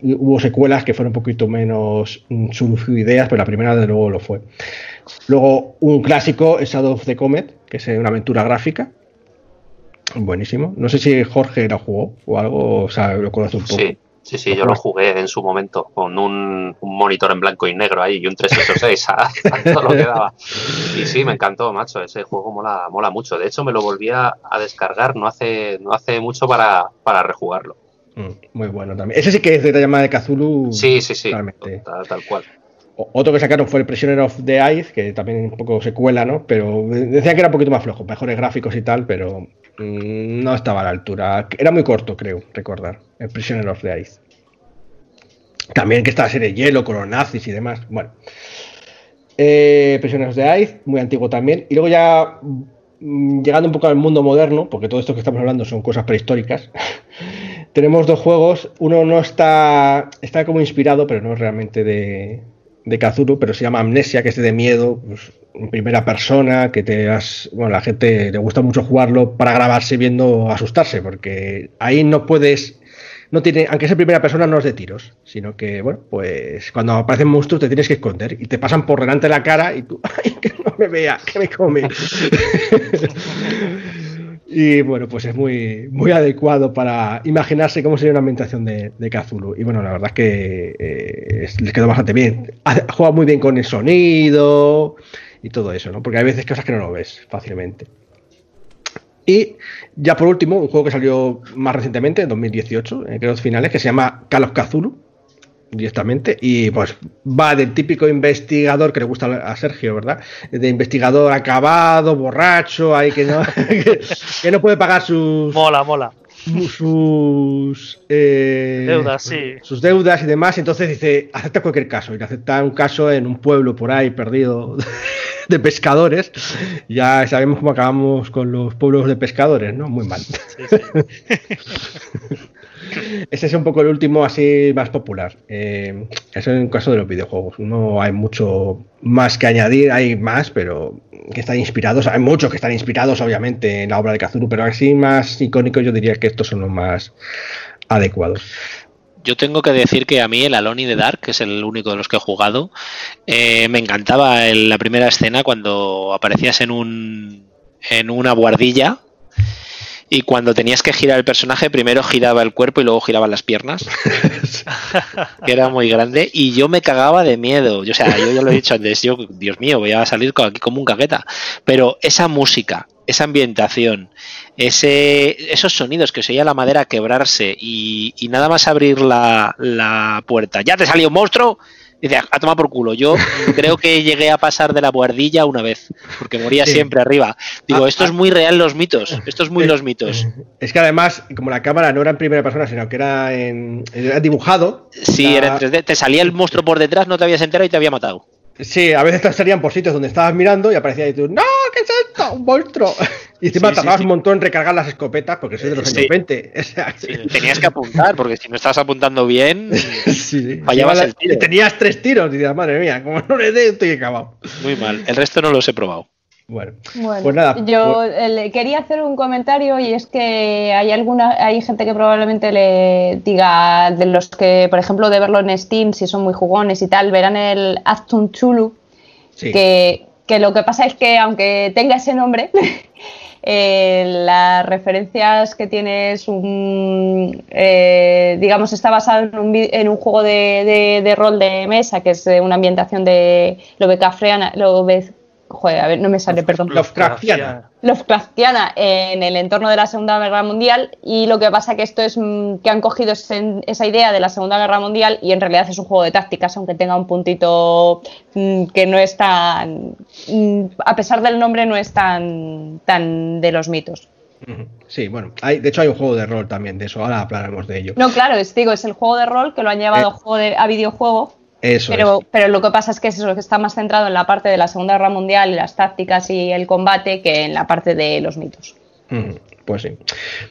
hubo secuelas que fueron un poquito menos mm, ideas, pero la primera de luego lo fue. Luego un clásico Shadow of the Comet, que es una aventura gráfica. Buenísimo. No sé si Jorge lo jugó o algo, o sea, lo conoce un poco. Sí, sí, sí, yo lo jugué en su momento con un, un monitor en blanco y negro ahí y un 386 a, a todo lo que daba. Y sí, me encantó, macho, ese juego mola, mola mucho. De hecho, me lo volví a, a descargar no hace, no hace mucho para, para rejugarlo. Mm, muy bueno también. Ese sí que es de la llamada de Cthulhu. Sí, sí, sí, tal, tal cual. Otro que sacaron fue el Prisoner of the Ice, que también un poco secuela, ¿no? Pero decían que era un poquito más flojo, mejores gráficos y tal, pero no estaba a la altura. Era muy corto, creo, recordar, el Prisoner of the Ice. También que esta serie hielo con los nazis y demás. Bueno. Eh, Prisoner of the Ice, muy antiguo también. Y luego ya mm, llegando un poco al mundo moderno, porque todo esto que estamos hablando son cosas prehistóricas. Tenemos dos juegos. Uno no está. Está como inspirado, pero no es realmente de, de Cthulhu, pero se llama Amnesia, que es de miedo, pues, en primera persona, que te has. Bueno, la gente le gusta mucho jugarlo para grabarse viendo asustarse, porque ahí no puedes. No tiene, aunque es en primera persona, no es de tiros, sino que, bueno, pues cuando aparecen monstruos te tienes que esconder y te pasan por delante de la cara y tú, ¡ay, que no me vea, que me come! Y bueno, pues es muy, muy adecuado para imaginarse cómo sería una ambientación de, de. Y bueno, la verdad es que eh, es- les quedó bastante bien. Juega muy bien con el sonido y todo eso, ¿no? Porque hay veces cosas que no lo ves fácilmente. Y ya por último, un juego que salió más recientemente, en 2018, en los finales, que se llama Call of directamente, y pues va del típico investigador que le gusta a Sergio, ¿verdad? De investigador acabado, borracho, ahí que no, que, que no puede pagar sus, Mola, mola. sus eh, Deudas, sí. sus deudas y demás. Entonces dice, acepta cualquier caso. Y acepta un caso en un pueblo por ahí perdido de pescadores. Ya sabemos cómo acabamos con los pueblos de pescadores, ¿no? Muy mal. Ese es un poco el último así más popular. Eh, eso en el caso de los videojuegos. No hay mucho más que añadir, hay más, pero que están inspirados. Hay muchos que están inspirados, obviamente, en la obra de Cthulhu, pero así más icónicos yo diría que estos son los más adecuados. Yo tengo que decir que a mí el Alone in the Dark, que es el único de los que he jugado, eh, me encantaba en la primera escena cuando aparecías en un en una guardilla y cuando tenías que girar el personaje, primero giraba el cuerpo y luego giraban las piernas, que era muy grande, y yo me cagaba de miedo. O sea, yo ya lo he dicho antes, yo, Dios mío, voy a salir aquí como un cagueta. Pero esa música, esa ambientación, ese, esos sonidos que se oía la madera quebrarse y, y nada más abrir la, la puerta, ya te salió un monstruo, Dice, a tomar por culo. Yo creo que llegué a pasar de la buhardilla una vez, porque moría Sí. siempre arriba. Digo, Ah, esto ah. es muy real los mitos. Esto es muy los mitos. Es que además, como la cámara no era en primera persona, sino que era, en, era dibujado. La- era en 3D, te salía el monstruo por detrás, no te habías enterado y te había matado. Sí, a veces te salían por sitios donde estabas mirando y aparecía y tú, ¡No! ¿Qué es esto? ¡Un monstruo! Y encima Sí, tardabas sí. un montón en recargar las escopetas porque soy de los Sí. años 20. O sea, sí, Tenías que apuntar, porque si no estabas apuntando bien, sí. Fallabas el tiro. Tenías tres tiros y dices, madre mía, como no le dé, estoy acabado. muy mal. El resto no los he probado. Bueno, Bueno, pues nada. yo pues- eh, le quería hacer un comentario y es que hay alguna, hay gente que probablemente le diga de los que, por ejemplo, de verlo en Steam, si son muy jugones y tal, verán el Actum Chulu, sí. que, que lo que pasa es que aunque tenga ese nombre, eh, las referencias que tiene es un, eh, digamos, está basado en un, en un juego de, de- de rol de mesa, que es una ambientación de Lovecraftiana, Love, joder, a ver, no me sale, perdón. Lovecraftiana. Lovecraftiana en el entorno de la Segunda Guerra Mundial y lo que pasa que esto es mm, que han cogido ese- esa idea de la Segunda Guerra Mundial y en realidad es un juego de tácticas, aunque tenga un puntito mm, que no es tan, mm, a pesar del nombre, no es tan, tan de los mitos. Sí, bueno, hay, de hecho hay un juego de rol también de eso, ahora hablaremos de ello. No, claro, es, digo, es el juego de rol que lo han llevado Eh, a juego de- a videojuego. Eso Pero, es. pero lo que pasa es que es eso, que está más centrado en la parte de la Segunda Guerra Mundial y las tácticas y el combate que en la parte de los mitos. Ujú, Pues sí.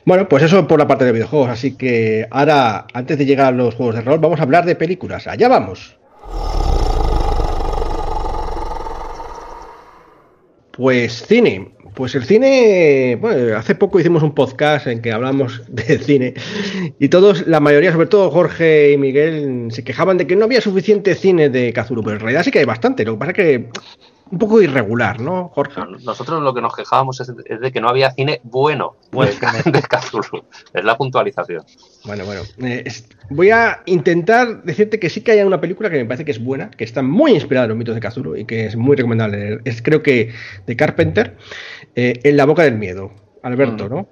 Bueno, pues eso por la parte de videojuegos. Así que ahora, antes de llegar a los juegos de rol, vamos a hablar de películas. Allá vamos. Pues cine. Pues el cine, bueno, hace poco hicimos un podcast en que hablamos de cine y todos, la mayoría, sobre todo Jorge y Miguel, se quejaban de que no había suficiente cine de Cthulhu, pero en realidad sí que hay bastante. Lo que pasa es que un poco irregular, ¿no, Jorge? Nosotros lo que nos quejábamos es, es de que no había cine bueno de, de Cthulhu. Es la puntualización. Bueno, bueno. eh, es- voy a intentar decirte que sí que hay una película que me parece que es buena, que está muy inspirada en los mitos de Cthulhu y que es muy recomendable. Es creo que de Carpenter, eh, En la boca del miedo. Alberto, Mm. ¿no?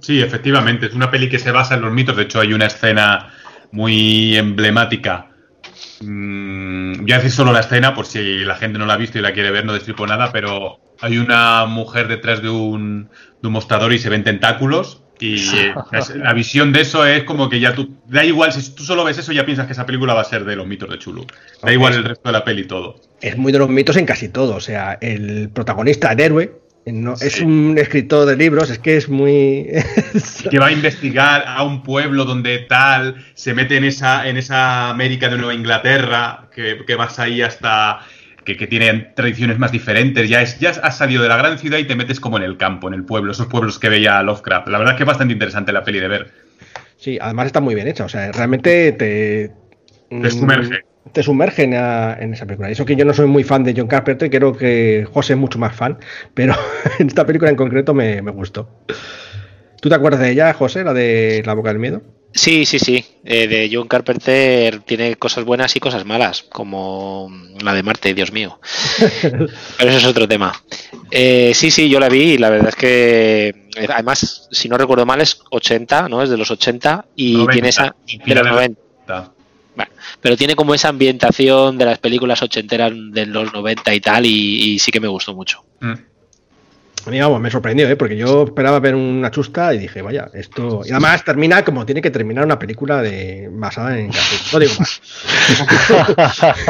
Sí, efectivamente, es una peli que se basa en los mitos. De hecho, hay una escena muy emblemática. Mm, voy a decir solo la escena por si la gente no la ha visto y la quiere ver, no destripo nada, pero hay una mujer detrás de un, de un mostrador y se ven tentáculos. Y eh, la visión de eso es como que ya tú. Da igual, si tú solo ves eso, ya piensas que esa película va a ser de los mitos de Chulu. Da igual el resto de la peli y todo. Es muy de los mitos en casi todo. O sea, el protagonista, el héroe, eh, no, es un escritor de libros, es que es muy. que va a investigar a un pueblo donde tal, se mete en esa, en esa América de Nueva Inglaterra, que, que vas ahí hasta que, que tiene tradiciones más diferentes, ya, es, ya has salido de la gran ciudad y te metes como en el campo, en el pueblo, esos pueblos que veía Lovecraft. La verdad es que es bastante interesante la peli de ver. Sí, además está muy bien hecha. O sea, realmente te. Te sumerge. Te sumerge en, a- en esa película. Y Eso que yo no soy muy fan de John Carpenter, creo que José es mucho más fan, pero en esta película en concreto me, me gustó. ¿Tú te acuerdas de ella, José, la de La Boca del Miedo? Sí, sí, sí. Eh, de John Carpenter tiene cosas buenas y cosas malas, como la de Marte, Dios mío. Pero eso es otro tema. Eh, sí, sí, yo la vi y la verdad es que, eh, además, si no recuerdo mal, es 80, ¿no? Es de los 80 y 90, tiene esa. De final los de 90. Pero tiene como esa ambientación de las películas ochenteras de los 90 y tal, y, y sí que me gustó mucho. Mm. Me sorprendió, ¿eh? porque yo esperaba ver una chusta y dije, vaya, esto. Y además termina como tiene que terminar una película de basada en. No digo más.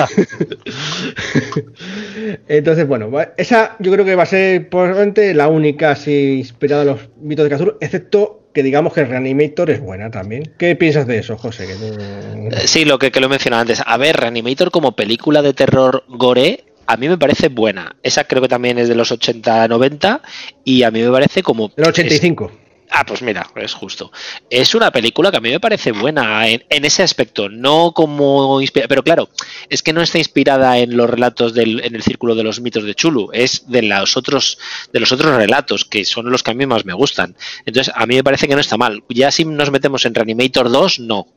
Entonces, bueno, esa yo creo que va a ser probablemente la única así inspirada en los mitos de Cthulhu, excepto que digamos que Reanimator es buena también. ¿Qué piensas de eso, José? Eh, Sí, lo que, que lo he mencionado antes. A ver, Reanimator como película de terror gore, a mí me parece buena. Esa creo que también es de los 80-90 y a mí me parece como... El 85. Ah, pues mira, es justo. Es una película que a mí me parece buena en, ese aspecto, no como pero claro, es que no está inspirada en los relatos del, en el círculo de los mitos de Chulu, es de los otros de los otros relatos que son los que a mí más me gustan. Entonces, a mí me parece que no está mal. Ya si nos metemos en Reanimator 2, no,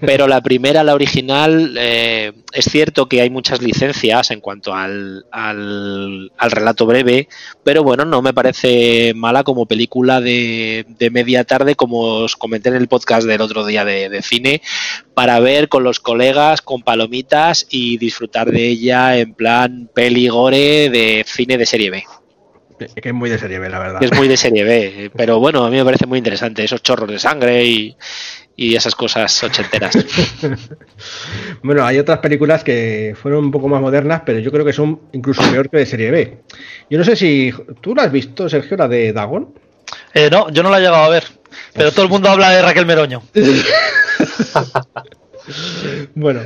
pero la primera, la original, eh, es cierto que hay muchas licencias en cuanto al, al, relato breve, pero bueno, no me parece mala como película de, media tarde, como os comenté en el podcast del otro día de, cine, para ver con los colegas, con palomitas y disfrutar de ella en plan peligore de cine de serie B. Que es muy de serie B, la verdad. Es muy de serie B, pero bueno, a mí me parece muy interesante esos chorros de sangre y, y esas cosas ochenteras. bueno, hay otras películas que fueron un poco más modernas, pero yo creo que son incluso peor que de serie B. Yo no sé si tú la has visto, Sergio, la de Dagon. Eh, no, yo no la he llegado a ver, pero todo el mundo habla de Raquel Meroño. bueno,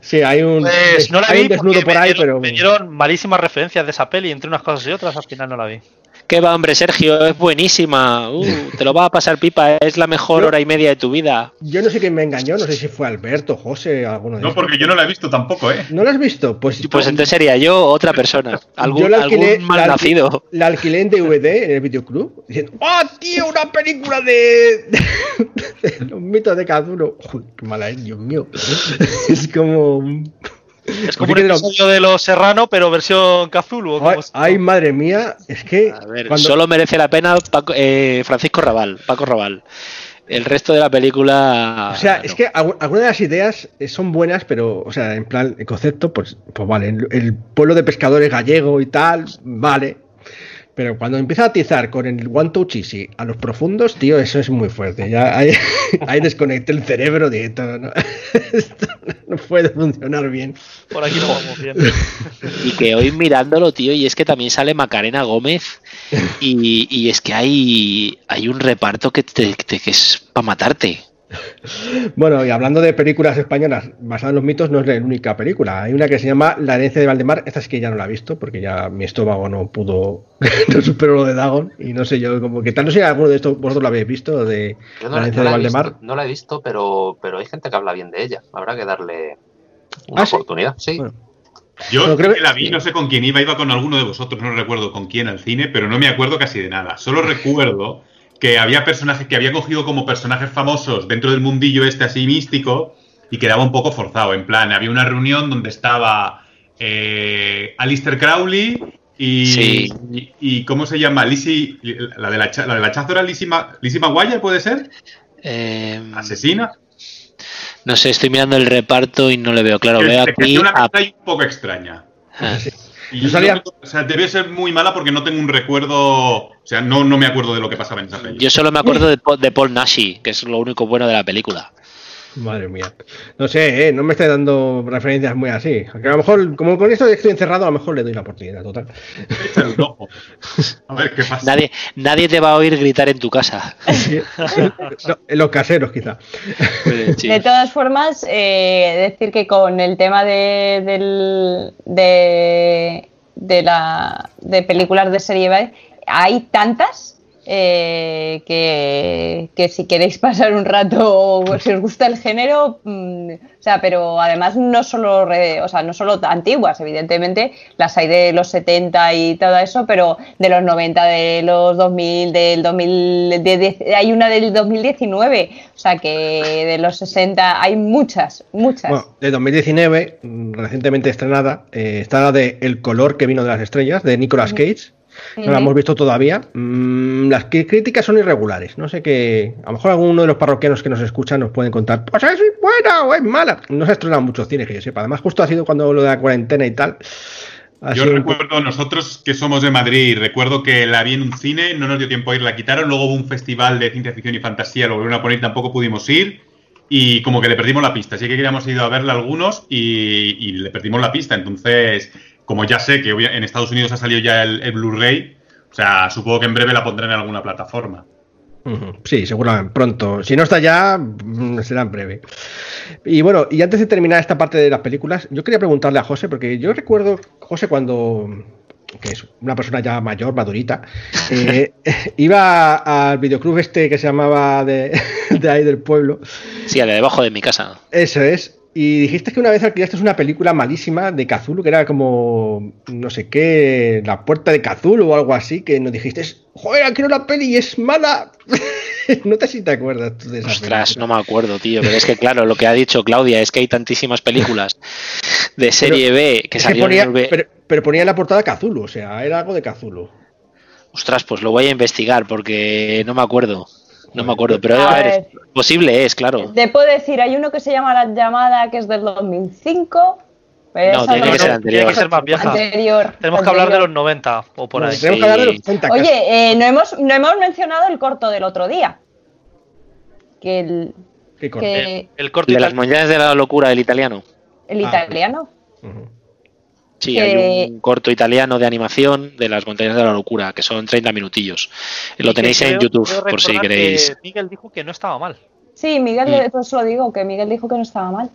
sí, hay un, pues no la vi desnudo por ahí, pero. Me dieron malísimas referencias de esa peli, entre unas cosas y otras, al final no la vi. ¿Qué va, hombre, Sergio? Es buenísima. Uh, te lo va a pasar pipa. Es la mejor hora y media de tu vida. Yo no sé quién me engañó. No sé si fue Alberto, José, alguno de No, porque yo no la he visto tampoco, ¿eh? ¿No la has visto? Pues, pues entonces sería yo otra persona. Algún, yo la alquilé, mal nacido. La alquilé en DVD en el videoclub. Diciendo, ¡oh, tío! Una película de. los mitos de Cazuro. Uy, qué mala es, Dios mío. es como. Es como un episodio de Los Serrano, pero versión Cthulhu. Ay, madre mía, es que. solo merece la pena eh, Francisco Raval, Paco Raval. El resto de la película. O sea, es que algunas de las ideas eh, son buenas, pero, o sea, en plan, el concepto, pues, pues vale. el pueblo de pescadores gallego y tal, vale. Pero cuando empieza a atizar con el one touch easy a los profundos, tío, eso es muy fuerte. Ya hay, hay desconecté el cerebro de esto, ¿no? esto no puede funcionar bien. Por aquí no vamos bien. Y que hoy mirándolo, tío, y es que también sale Macarena Gómez y, y es que hay, hay un reparto que, te, que es para matarte. Bueno, y hablando de películas españolas basadas en los mitos, no es la única película. Hay una que se llama La herencia de Valdemar. Esta es que ya no la he visto porque ya mi estómago no pudo, no superó lo de Dagon. Y no sé yo, como que tal, no sé si alguno de estos vosotros lo habéis visto, de La herencia de Valdemar. no la he visto, pero, pero hay gente que habla bien de ella. Habrá que darle una ah, oportunidad. Sí. Yo creo que la vi, no sé con quién iba, iba con alguno de vosotros, no recuerdo con quién al cine, pero no me acuerdo casi de nada. Solo recuerdo que había personajes que había cogido como personajes famosos dentro del mundillo este así místico y quedaba un poco forzado. En plan, había una reunión donde estaba eh, Alistair Crowley y, y, ¿cómo se llama? Lizzie, la de la, la de la era Lizzie, Maguire, ¿puede ser? Eh, ¿Asesina? No sé, estoy mirando el reparto y no le veo claro. veo aquí una cosa un poco extraña. Ah. Y o sea, debe ser muy mala porque no tengo un recuerdo. O sea, no, no me acuerdo de lo que pasaba en esa película. Yo solo me acuerdo de, de Paul Nashi, que es lo único bueno de la película. Madre mía. No sé, ¿eh? no me esté dando referencias muy así. Aunque a lo mejor, como con esto estoy encerrado, a lo mejor le doy la oportunidad, total. A ver qué pasa. Nadie, nadie te va a oír gritar en tu casa. en los caseros, quizá. De todas formas, eh, decir que con el tema de, del, de, de, la, de películas de serie B, hay tantas eh, que, si queréis pasar un rato si os gusta el género, mm, o sea, pero además no solo, o sea, no solo antiguas, evidentemente, las hay de los 70 y todo eso, pero de los 90, de los 2000, del 2010, hay una del 2019, o sea, que de los 60 hay muchas, muchas. Bueno, de 2019, mm, recientemente estrenada, eh, está la de El color que vino de las estrellas, de Nicolas Cage no la hemos visto todavía. Mm, las críticas son irregulares. No sé qué. A lo mejor alguno de los parroquianos que nos escuchan nos pueden contar. Pues es buena o es mala. No se ha estrenado muchos cines que yo sepa. Además, justo ha sido cuando lo de la cuarentena y tal. Yo recuerdo, nosotros que somos de Madrid, recuerdo que la vi en un cine, no nos dio tiempo a ir, la quitaron, luego hubo un festival de ciencia ficción y fantasía, lo volvieron a poner, tampoco pudimos ir, y como que le perdimos la pista. Así que queríamos ir a verla algunos y, y le perdimos la pista. Entonces, como ya sé que en Estados Unidos ha salido ya el, Blu-ray, o sea, supongo que en breve la pondrán en alguna plataforma. Sí, seguramente, pronto. Si no está ya, mm, será en breve. Y bueno, y antes de terminar esta parte de las películas, yo quería preguntarle a José, porque yo recuerdo, José, cuando, que es una persona ya mayor, madurita, eh, iba al videoclub este que se llamaba de, de ahí del pueblo. Sí, al de debajo de mi casa. Eso es. Y dijiste que una vez alquilaste una película malísima de Cthulhu, que era como, no sé qué, La Puerta de Cthulhu o algo así, que nos dijiste, joder, quiero la peli y es mala. no te si te acuerdas tú de esa Ostras, película. no me acuerdo, tío. Pero es que, claro, lo que ha dicho Claudia es que hay tantísimas películas de serie B que salieron ponía, en pero, pero ponía en la portada Cthulhu, o sea, era algo de Cthulhu. Ostras, pues lo voy a investigar porque no me acuerdo. No me acuerdo, pero A a ver, ver. posible es, claro. Te puedo decir, hay uno que se llama La Llamada, que es del 2005. pero No, tiene que ser Tiene que ser más vieja. anterior. Tenemos que hablar de los anterior. 90 o por ahí. tenemos que hablar de los Sí. 80 casi. Oye, eh, no, hemos, no hemos mencionado el corto del otro día. Que el, Qué corto. que El corto De las montañas de la locura del italiano. el Ah. italiano. Sí, Que- hay un corto italiano de animación de las montañas de la locura, que son 30 minutillos. Lo tenéis en creo- YouTube, creo por si queréis. que Miguel dijo que no estaba mal. Sí, Miguel, Mm. pues lo digo, que Miguel dijo que no estaba mal.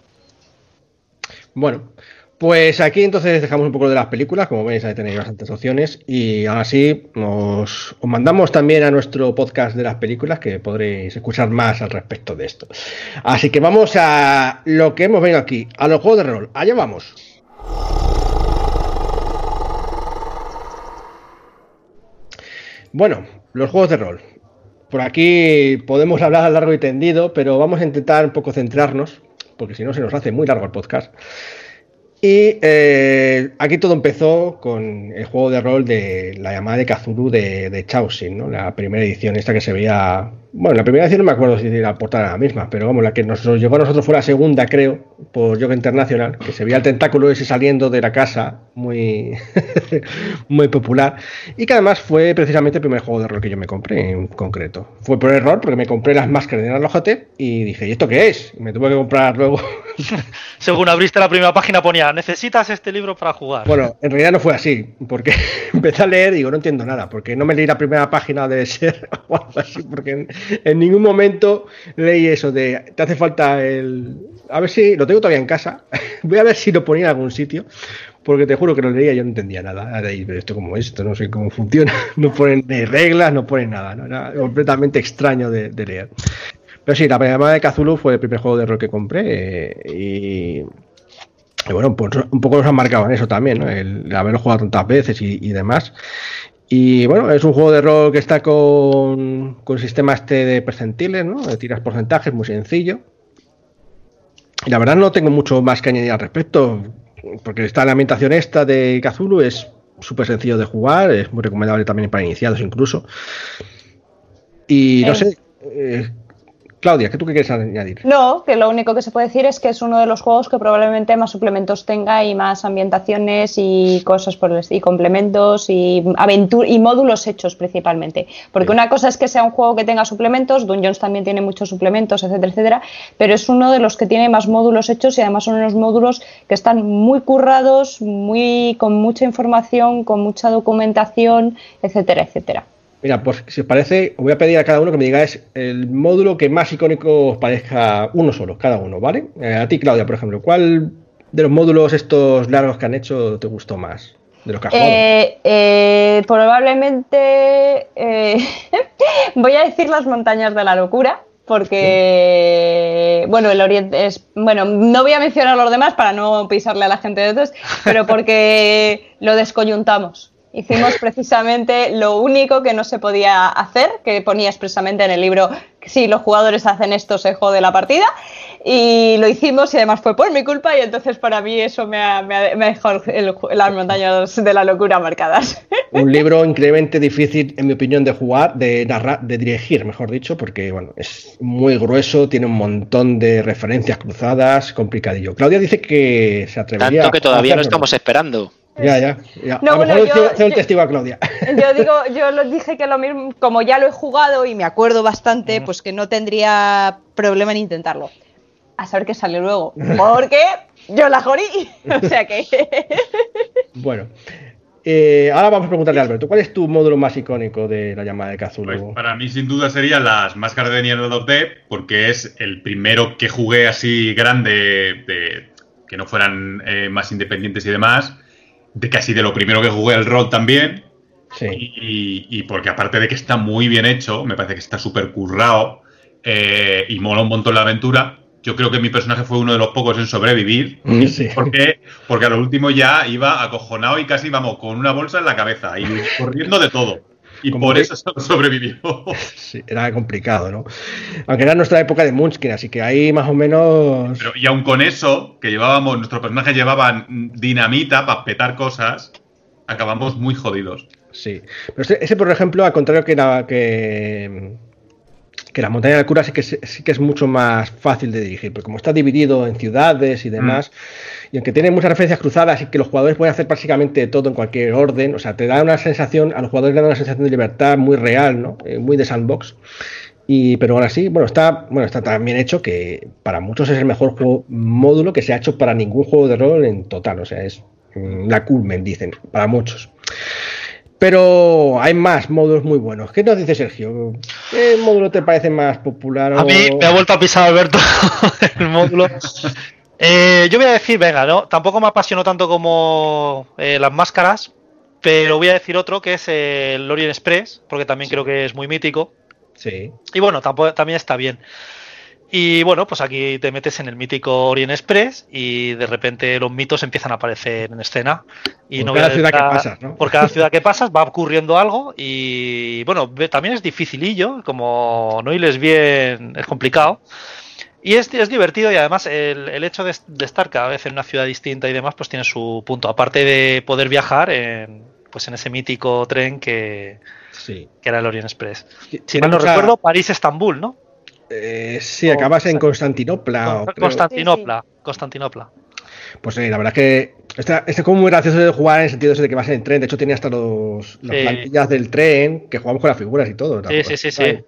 Bueno, pues aquí entonces dejamos un poco de las películas, como veis ahí tenéis bastantes opciones y ahora sí nos os mandamos también a nuestro podcast de las películas que podréis escuchar más al respecto de esto. Así que vamos a lo que hemos venido aquí, a los juegos de rol. Allá vamos. Bueno, los juegos de rol. Por aquí podemos hablar a largo y tendido, pero vamos a intentar un poco centrarnos, porque si no se nos hace muy largo el podcast. Y eh, aquí todo empezó con el juego de rol de la llamada de Cthulhu de, de Chaosin, ¿no? La primera edición, esta que se veía. Bueno, la primera edición no me acuerdo si la portada la misma, pero vamos, la que nos llegó a nosotros fue la segunda, creo, por Yoga Internacional, que se veía el tentáculo ese saliendo de la casa, muy, muy popular. Y que además fue precisamente el primer juego de rol que yo me compré en concreto. Fue por error, porque me compré las máscaras de Narlojote y dije, ¿y esto qué es? Y me tuve que comprar luego Según abriste la primera página ponía, necesitas este libro para jugar. Bueno, en realidad no fue así, porque empecé a leer y digo, no entiendo nada, porque no me leí la primera página debe ser o algo así, porque en, en ningún momento leí eso de, te hace falta el... A ver si, lo tengo todavía en casa, voy a ver si lo ponía en algún sitio, porque te juro que lo leía y yo no entendía nada. Ahora pero esto como es, esto no sé cómo funciona, no ponen ni reglas, no ponen nada, ¿no? era completamente extraño de, de leer. Pero sí, la llamada de Cthulhu fue el primer juego de rol que compré eh, y... Y bueno, pues un poco nos han marcado en eso también, ¿no? El haberlo jugado tantas veces y, y demás. Y bueno, es un juego de rol que está con, con sistema este de percentiles, ¿no? De tiras porcentajes, muy sencillo. Y la verdad no tengo mucho más que añadir al respecto, porque está la ambientación esta de Kazulu, es súper sencillo de jugar, es muy recomendable también para iniciados incluso. Y no Eh. sé, eh, Claudia, ¿qué tú qué quieres añadir? No, que lo único que se puede decir es que es uno de los juegos que probablemente más suplementos tenga y más ambientaciones y cosas por el y complementos y y módulos hechos principalmente. Porque Sí. una cosa es que sea un juego que tenga suplementos, Dungeons también tiene muchos suplementos, etcétera, etcétera, pero es uno de los que tiene más módulos hechos y además son unos módulos que están muy currados, muy con mucha información, con mucha documentación, etcétera, etcétera. Mira, pues si os parece, os voy a pedir a cada uno que me digáis el módulo que más icónico os parezca uno solo, cada uno, ¿vale? Eh, a ti, Claudia, por ejemplo, ¿cuál de los módulos estos largos que han hecho te gustó más? De los que has. Eh, eh, probablemente eh, voy a decir las montañas de la locura. Porque, bueno, el Oriente es. Bueno, no voy a mencionar los demás para no pisarle a la gente de otros, pero porque lo descoyuntamos. Hicimos precisamente lo único que no se podía hacer, que ponía expresamente en el libro: si los jugadores hacen esto, se jode la partida. Y lo hicimos y además fue por mi culpa, y entonces para mí eso me ha, me ha- me ha dejado el- las montañas de la locura marcadas. Un libro increíblemente difícil, en mi opinión, de jugar, de narrar, de dirigir, mejor dicho, porque bueno, es muy grueso, tiene un montón de referencias cruzadas, complicadillo. Claudia dice que se atrevería Tanto que a todavía no hacerlo. estamos esperando. Ya, ya. ya. No, a lo bueno, mejor yo- yo- testigo a Claudia. Yo digo, yo lo dije que lo mismo, como ya lo he jugado y me acuerdo bastante, pues que no tendría problema en intentarlo. A saber qué sale luego. Porque yo la jorí. O sea que. Bueno, Eh, ahora vamos a preguntarle a Alberto, ¿cuál es tu módulo más icónico de la llamada de Cthulhu? Pues para mí, sin duda, serían las máscaras de Nier 2D, porque es el primero que jugué así grande, de, que no fueran eh, más independientes y demás, de casi de lo primero que jugué el rol también. Sí. Y, y porque aparte de que está muy bien hecho, me parece que está súper currado eh, y mola un montón la aventura. Yo creo que mi personaje fue uno de los pocos en sobrevivir. Sí. Porque, porque a lo último ya iba acojonado y casi, vamos, con una bolsa en la cabeza y corriendo de todo. Y Como por que- eso sobrevivió. Sí, era complicado, ¿no? Aunque era nuestra época de Munchkin, así que ahí más o menos. Pero, y aun con eso, que llevábamos, nuestros personajes llevaban dinamita para petar cosas, acabamos muy jodidos. Sí. Pero ese, ese, por ejemplo, al contrario que la, que, que la montaña de cura, sí que, sí que es mucho más fácil de dirigir, porque como está dividido en ciudades y demás, y aunque tiene muchas referencias cruzadas y que los jugadores pueden hacer prácticamente todo en cualquier orden, o sea, te da una sensación, a los jugadores le da una sensación de libertad muy real, ¿no? Eh, muy de sandbox. Y, pero ahora sí, bueno, está, bueno, está tan bien hecho que para muchos es el mejor juego módulo que se ha hecho para ningún juego de rol en total. O sea, es mm, la culmen, dicen, para muchos. Pero hay más módulos muy buenos. ¿Qué nos dice Sergio? ¿Qué módulo te parece más popular? A mí me ha vuelto a pisar Alberto el módulo. Eh, yo voy a decir, venga, no, tampoco me apasionó tanto como eh, las máscaras, pero voy a decir otro que es el Lorient Express, porque también creo que es muy mítico. Sí. Y bueno, tampoco, también está bien. Y bueno, pues aquí te metes en el mítico Orient Express y de repente los mitos empiezan a aparecer en escena. Y Por no cada a ciudad que pasas, ¿no? Por cada ciudad que pasas va ocurriendo algo y bueno, también es dificilillo, como no hiles bien, es complicado. Y es, es divertido y además el, el hecho de, de estar cada vez en una ciudad distinta y demás, pues tiene su punto. Aparte de poder viajar en, pues en ese mítico tren que, Sí. que era el Orient Express. Si mal no mucha- recuerdo, París-Estambul, ¿no? Eh, sí, acabas en Constantinopla. o creo. Constantinopla. Constantinopla. Pues sí, la verdad es que este, este juego es muy gracioso de jugar en el sentido ese de que vas en el tren. De hecho, tenía hasta los, las Sí. plantillas del tren que jugamos con las figuras y todo. Sí, sí, sí, sí.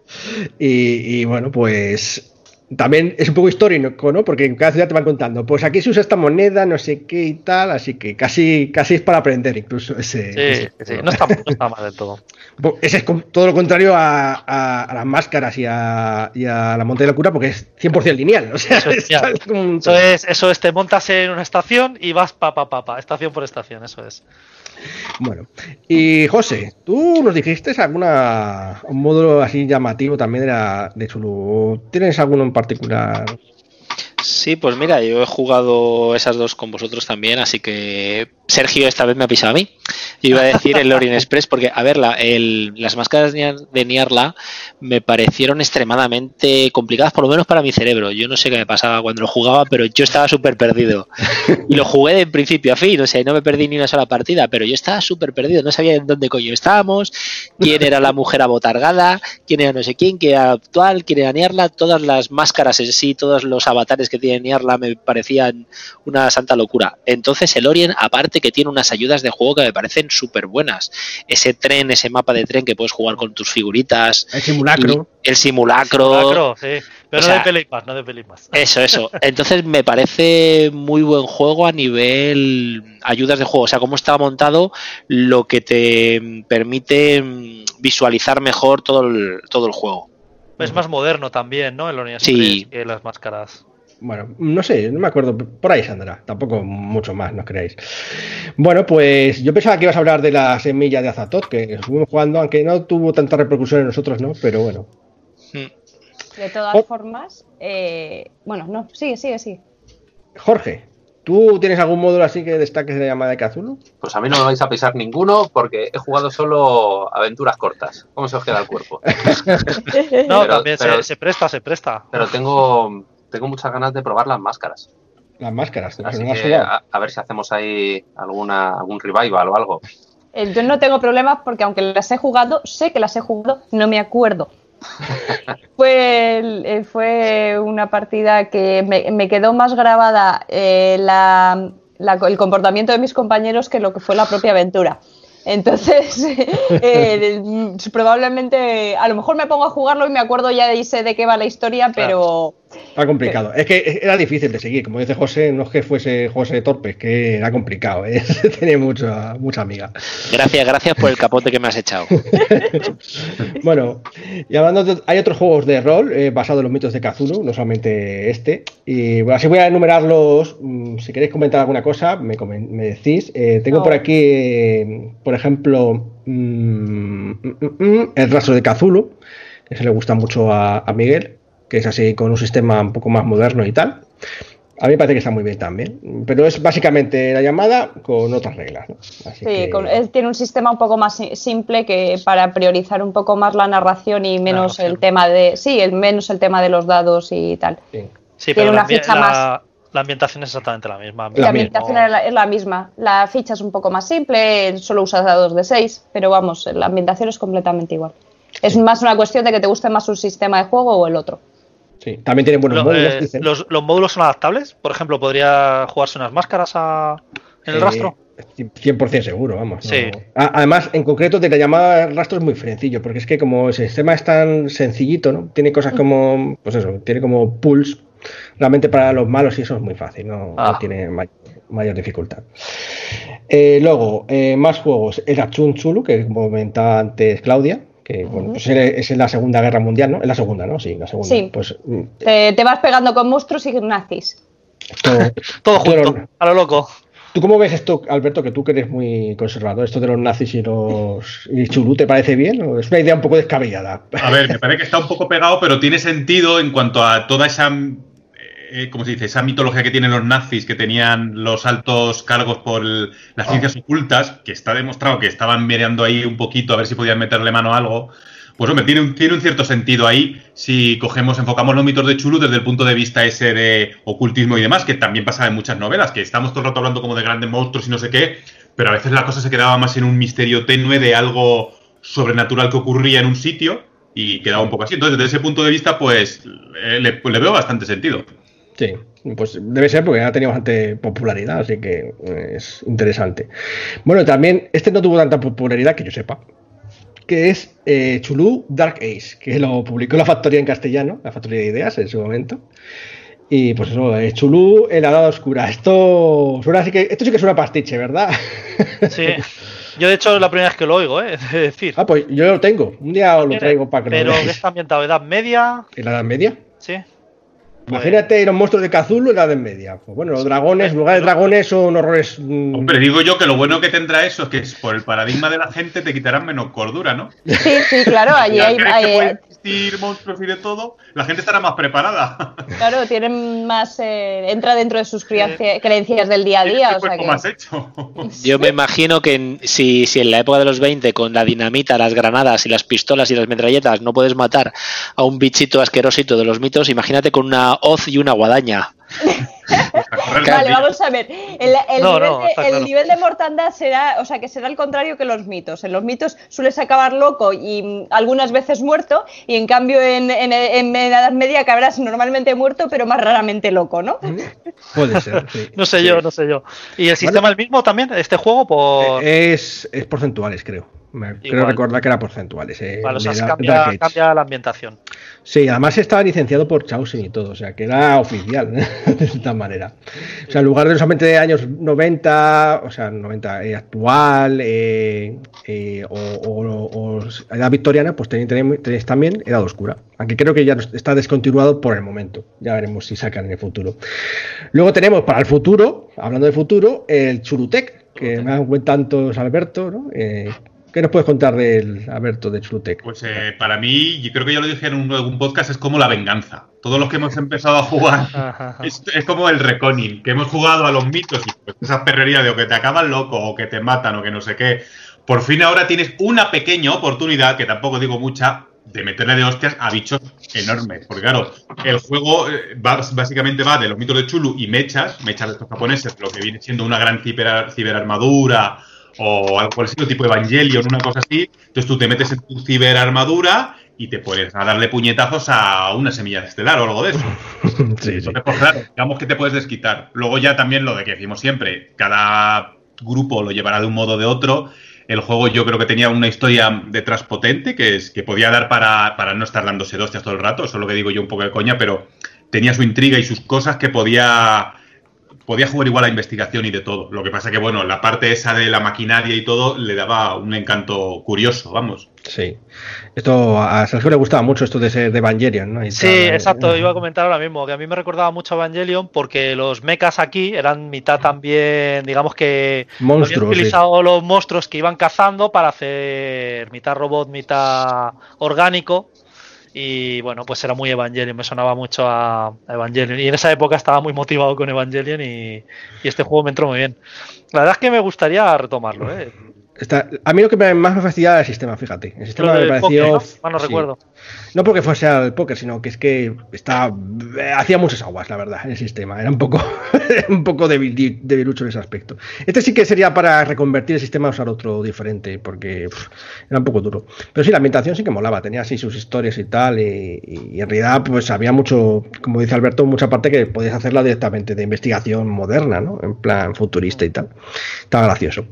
Y, y bueno, pues también es un poco histórico, ¿no? Porque en cada ciudad te van contando, pues aquí se usa esta moneda, no sé qué y tal, así que casi, casi es para aprender incluso ese. Sí, ese. No, está, no está mal del todo. Ese es todo lo contrario a, a- a las máscaras y a, y a la montaña de la cura, porque es 100% lineal. O sea, es un- Eso es, eso es, te montas en una estación y vas pa, pa, pa, pa, estación por estación, eso es. Bueno, y José, tú nos dijiste alguna un módulo así llamativo también de, la, de Chulu. ¿Tienes alguno en particular? Sí, pues mira, yo he jugado esas dos con vosotros también, así que Sergio esta vez me ha pisado a mí. Yo iba a decir el Orient Express porque, a ver, la- el- las máscaras de Niarla me parecieron extremadamente complicadas, por lo menos para mi cerebro. Yo no sé qué me pasaba cuando lo jugaba, pero yo estaba súper perdido. Y lo jugué de principio a fin, o sea, no me perdí ni una sola partida, pero yo estaba súper perdido, no sabía en dónde coño estábamos, quién era la mujer abotargada, quién era no sé quién, quién era actual, quién era Niarla, todas las máscaras en sí, todos los avatares que tiene Niarla me parecían una santa locura. Entonces el Orient, aparte que tiene unas ayudas de juego que me parecen súper buenas. Ese tren, ese mapa de tren que puedes jugar con tus figuritas, El simulacro. el simulacro. Sí. Pero O no de pelis más, no de más. Eso, eso. Entonces me parece muy buen juego a nivel ayudas de juego. O sea, cómo está montado, lo que te permite mm, visualizar mejor todo el, todo el juego. Es más moderno también, ¿no? El Orient Sí. Que las máscaras. Bueno, no sé, no me acuerdo. Por ahí se andará. Tampoco mucho más, no creéis. Bueno, pues yo pensaba que ibas a hablar de la semilla de Azatoth, que estuvimos jugando, aunque no tuvo tanta repercusión en nosotros, ¿no? Pero bueno. Mm. De todas Oh. formas, eh, bueno, no, sigue, sigue, sigue. Jorge, ¿tú tienes algún módulo así que destaques de la llamada de Kazulo? Pues a mí no me vais a pisar ninguno porque he jugado solo aventuras cortas. ¿Cómo se os queda el cuerpo? No, Pero- también se, presta, se presta. Pero tengo, tengo muchas ganas de probar las máscaras. Las máscaras, a, a ver si hacemos ahí alguna, algún revival o algo. Eh, Yo no tengo problemas porque aunque las he jugado, sé que las he jugado, no me acuerdo. fue, eh, fue una partida que me, me quedó más grabada eh, la- la- el comportamiento de mis compañeros que lo que fue la propia aventura. Entonces, eh, probablemente, a lo mejor me pongo a jugarlo y me acuerdo ya y sé de qué va la historia, pero, Está complicado. Es que era difícil de seguir. Como dice José, no es que fuese José Torpe, es que era complicado. ¿eh? Tenía mucha, mucha amiga. Gracias, gracias por el capote que me has echado. bueno, y hablando de, hay otros juegos de rol eh, basados en los mitos de Cthulhu, no solamente este. Y bueno, así voy a enumerarlos. Mm, si queréis comentar alguna cosa, me, me decís. Eh, tengo No. por aquí, eh, por ejemplo, mm, mm, mm, el rastro de Cthulhu, que se le gusta mucho a, a Miguel, que es así con un sistema un poco más moderno y tal. A mí me parece que está muy bien también. Pero es básicamente la llamada con otras reglas. ¿no? Así Sí, que- con- es- tiene un sistema un poco más si- simple que para priorizar un poco más la narración y menos narración. el tema de. Sí, el menos el tema de los dados y tal. sí. Sí, Tiene pero una ficha la- más. la ambientación es exactamente la misma. La ambientación es la, es la misma. La ficha es un poco más simple, solo usas dados de 6, pero vamos, la ambientación es completamente igual. Es más una cuestión de que te guste más un sistema de juego o el otro. Sí, también tiene buenos Lo- módulos, eh, dicen. los, los módulos son adaptables? Por ejemplo, ¿podría jugarse unas máscaras a- en el Eh, rastro? 100% seguro, vamos. Sí. no. A- Además, en concreto, de la llamada rastro es muy sencillo, porque es que como el sistema es tan sencillito, ¿no? Tiene cosas como, pues eso, tiene como pools. Realmente para los malos y eso es muy fácil, no, no Ah. tiene may- mayor dificultad. Eh, luego, eh, más juegos. El Achun Chulu, que comentaba antes Claudia, que bueno, pues es en la Segunda Guerra Mundial, ¿no? Es la segunda, ¿no? Sí, la segunda. Sí. Pues mm, Te, te vas pegando con monstruos y nazis. Todo esto de junto, a lo loco. ¿Tú cómo ves esto, Alberto, que tú que eres muy conservador, esto de los nazis y los y Chulú, ¿te parece bien? ¿O es una idea un poco descabellada? A ver, me parece que está un poco pegado, pero tiene sentido en cuanto a toda esa, eh, ¿cómo se dice? Esa mitología que tienen los nazis, que tenían los altos cargos por el- las ciencias ocultas, que está demostrado que estaban mirando ahí un poquito a ver si podían meterle mano a algo. Pues hombre, tiene un, tiene un cierto sentido ahí si cogemos, enfocamos los mitos de Chulu desde el punto de vista ese de ocultismo y demás, que también pasa en muchas novelas, que estamos todo el rato hablando como de grandes monstruos y no sé qué, pero a veces la cosa se quedaba más en un misterio tenue de algo sobrenatural que ocurría en un sitio y quedaba un poco así. Entonces, desde ese punto de vista, pues eh, le, pues, le veo bastante sentido. Sí, pues debe ser porque ha tenido bastante popularidad, así que eh, es interesante. Bueno, también este no tuvo tanta popularidad que yo sepa, que es eh, Chulú Dark Age, que lo publicó la factoría en castellano, la factoría de ideas en su momento. Y pues eso, eh, Chulú en la edad oscura. Esto suena así que esto sí que suena pastiche, ¿verdad? Sí. Yo, de hecho, es la primera vez que lo oigo, ¿eh? Es decir. ah, pues yo lo tengo. Un día os lo traigo para que lo Pero que veáis. está ambientado edad media. ¿En la Edad Media? Sí. Imagínate los monstruos de Cthulhu en la Edad Media. Pues bueno, los dragones, en lugar de dragones son horrores. mm, Hombre, digo yo que lo bueno que tendrá eso es que por el paradigma de la gente te quitarán menos cordura, ¿no? Sí, sí, claro, allí hay- existir monstruos y de todo, la gente estará más preparada. claro, tienen más, eh, entra dentro de sus creencias del día a día, el o sea que más hecho. Yo me imagino que en- si, si en la época de los 20 con la dinamita, las granadas y las pistolas y las metralletas no puedes matar a un bichito asquerosito de los mitos, imagínate con una hoz y una guadaña. Vale, vamos a ver. El, el No, nivel, no, de, el claro. nivel de mortandad será, o sea, que será al contrario que los mitos. En los mitos sueles acabar loco y mm, algunas veces muerto, y en cambio en, en, en Edad Media acabarás normalmente muerto, pero más raramente loco, ¿no? Puede ser, sí. No sé yo, no sé yo. ¿Y el sistema es el mismo también? ¿Este juego? Por... Es, es porcentuales, creo. Me- creo recordar que era porcentuales. eh, Vale, o sea, cambia la ambientación. Sí, además estaba licenciado por Chausin y todo, o sea, que era oficial, de esta manera. O sea, en lugar de solamente de años 90, o sea, 90 eh, actual, eh, eh, o, o- o edad victoriana, pues tenéis, tenéis- tenéis también edad oscura. Aunque creo que ya está descontinuado por el momento. Ya veremos si sacan en el futuro. Luego tenemos para el futuro, hablando de futuro, el Churutec, que me han cuenta tantos Alberto, ¿no? ¿Qué nos puedes contar del Alberto de Churutec? Pues eh, para mí, yo creo que ya lo dije en un, algún podcast, es como la venganza. Todos los que hemos empezado a jugar es, es como el reconing, que hemos jugado a los mitos y pues, esa perrería de o que te acaban loco o que te matan o que no sé qué. Por fin ahora tienes una pequeña oportunidad, que tampoco digo mucha, de meterle de hostias a bichos enormes. Porque claro, el juego eh, va- básicamente va de los mitos de Chulu y mechas, mechas de estos japoneses, lo que viene siendo una gran ciber- ciberarmadura o algo estilo, tipo Evangelion, una cosa así. Entonces tú te metes en tu ciberarmadura y te pones a darle puñetazos a una semilla estelar o algo de eso. sí, sí. Pues claro, digamos que te puedes desquitar. Luego ya también lo de que decimos siempre, cada grupo lo llevará de un modo o de otro. El juego yo creo que tenía una historia detrás potente, que es que podía dar para, para no estar dándose hostias todo el rato, eso es lo que digo yo un poco de coña, pero tenía su intriga y sus cosas que podía podía jugar igual a investigación y de todo. Lo que pasa que, bueno, la parte esa de la maquinaria y todo le daba un encanto curioso, vamos. Sí. Esto a Sergio le gustaba mucho esto de ser de Evangelion, ¿no? Y Sí, tal, ¿eh? exacto, iba a comentar ahora mismo, que a mí me recordaba mucho a Evangelion porque los mechas aquí eran mitad también, digamos que Monstruos, habían utilizado los monstruos que iban cazando para hacer mitad robot, mitad orgánico. Y bueno, pues era muy Evangelion, me sonaba mucho a Evangelion. Y en esa época estaba muy motivado con Evangelion y, y este juego me entró muy bien. La verdad es que me gustaría retomarlo, ¿eh? Está- a mí lo que me- más me fastidiaba era el sistema, fíjate. El sistema me pareció. póker, ¿no? Mal no sí. recuerdo. No porque fuese al póker, sino que es que está, hacía muchas aguas, la verdad, el sistema. Era un poco, un poco debilucho en ese aspecto. Este sí que sería para reconvertir el sistema a usar otro diferente, porque era un poco duro. Pero sí, la ambientación sí que molaba, tenía así sus historias y tal, y, y en realidad pues había mucho, como dice Alberto, mucha parte que podías hacerla directamente de investigación moderna, ¿no? En plan futurista y tal. Estaba gracioso.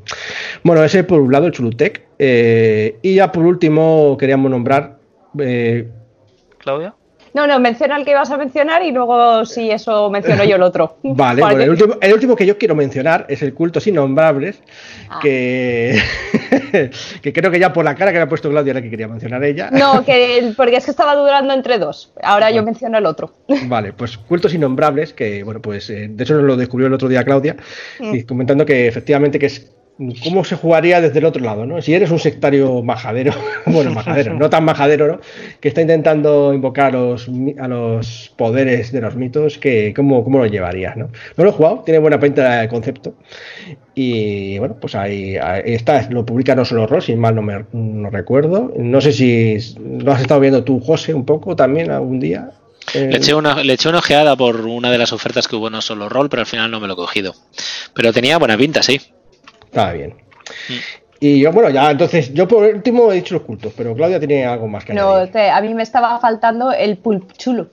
Bueno, ese por un lado, el Chulutec. eh, y ya por último queríamos nombrar... eh, Claudia. No, no, menciona el que ibas a mencionar y luego si eso menciono yo el otro. Vale, bueno, el último, el último que yo quiero mencionar es el cultos innombrables, Ah. que, que creo que ya por la cara que le ha puesto Claudia era que quería mencionar ella. No, que, porque es que estaba dudando entre dos. Ahora yo menciono el otro. Vale, pues cultos innombrables, que bueno, pues eh, de hecho nos lo descubrió el otro día Claudia, Mm. y comentando que efectivamente que es cómo se jugaría desde el otro lado, ¿no? Si eres un sectario majadero, bueno, majadero, no tan majadero, ¿no? Que está intentando invocar a los, mi- a los poderes de los mitos, que cómo, cómo lo llevarías, ¿no? No lo he jugado, tiene buena pinta el concepto. Y bueno, pues ahí, ahí está, lo publica no solo Ross, si mal no me no recuerdo. No sé si lo has estado viendo tú, José, un poco también algún día. Eh, Le eché, una, le eché una ojeada por una de las ofertas que hubo en no solo rol, pero al final no me lo he cogido. Pero tenía buena pinta, sí. Estaba bien. Y yo, bueno, ya entonces, yo por último he dicho los cultos, pero Claudia tiene algo más que No, añadir. a mí me estaba faltando el pulp chulo.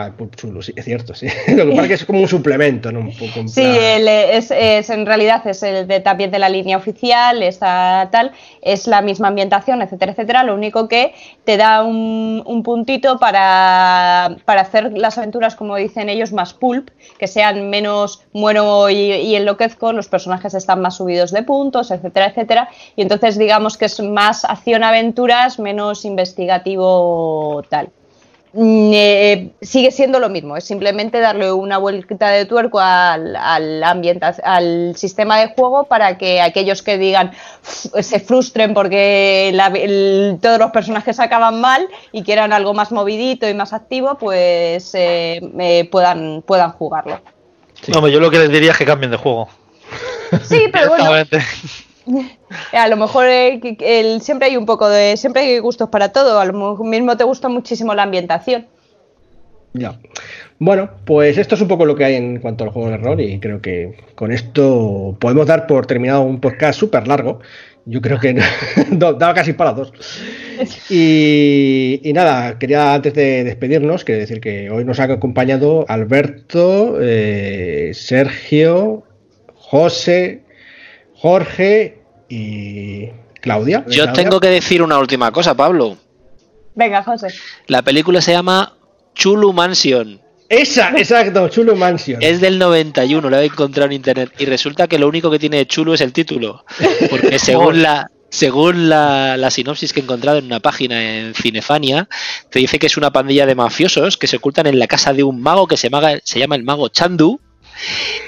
Ah, chulo, sí, es cierto, sí. Lo que pasa es que es como un suplemento, ¿no? Un poco en Sí, el, eh, es, es- en realidad es el de, también de la línea oficial, está tal, es la misma ambientación, etcétera, etcétera. Lo único que te da un, un puntito para, para hacer las aventuras, como dicen ellos, más pulp, que sean menos muero y, y enloquezco, los personajes están más subidos de puntos, etcétera, etcétera. Y entonces digamos que es más acción-aventuras, menos investigativo tal. Mm, eh, sigue siendo lo mismo, es simplemente darle una vuelta de tuerco al, al, al sistema de juego para que aquellos que digan se frustren porque la- el- todos los personajes acaban mal y quieran algo más movidito y más activo, pues eh, eh, puedan, puedan jugarlo. No, hombre, yo lo que les diría es que cambien de juego. Sí, pero bueno. A lo mejor eh, siempre hay un poco de, siempre hay gustos para todo, a lo mismo te gusta muchísimo la ambientación. Ya. Bueno, pues esto es un poco lo que hay en cuanto al juego de rol y creo que con esto podemos dar por terminado un podcast súper largo. Yo creo que daba casi para dos. Y, nada, quería antes de despedirnos, quería decir que hoy nos ha acompañado Alberto, eh, Sergio, José, Jorge y Claudia. Yo Claudia. tengo que decir una última cosa, Pablo. Venga, José. La película se llama Chulu Mansion. Esa, exacto, Chulo Mansion. Es del 91, la he encontrado en internet. Y resulta que lo único que tiene de chulo es el título. Porque según la, según la, la sinopsis que he encontrado en una página en Cinefania, te dice que es una pandilla de mafiosos que se ocultan en la casa de un mago que se, maga- se llama el mago Chandu.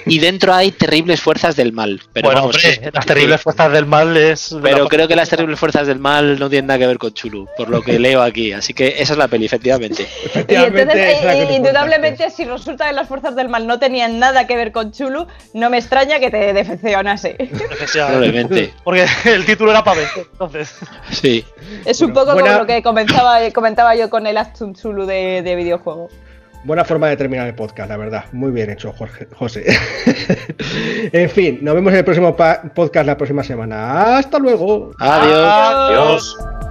Y dentro hay terribles fuerzas del mal. Pero bueno, vamos, hombre, es- las terribles fuerzas del mal es. Pero creo que las terribles fuerzas del mal no tienen nada que ver con Chulu, por lo que leo aquí. Así que esa es la peli, efectivamente. Y entonces, es la que eh, indudablemente, si resulta que las fuerzas del mal no tenían nada que ver con Chulu, no me extraña que te decepcionase. Probablemente. Porque el título era para entonces. Sí. Es un Bueno, poco buena- como lo que comenzaba, comentaba yo con el Astun Chulu de, de videojuego. Buena forma de terminar el podcast, la verdad. Muy bien hecho, Jorge, José. en fin, nos vemos en el próximo podcast la próxima semana. Hasta luego. Adiós. Adiós.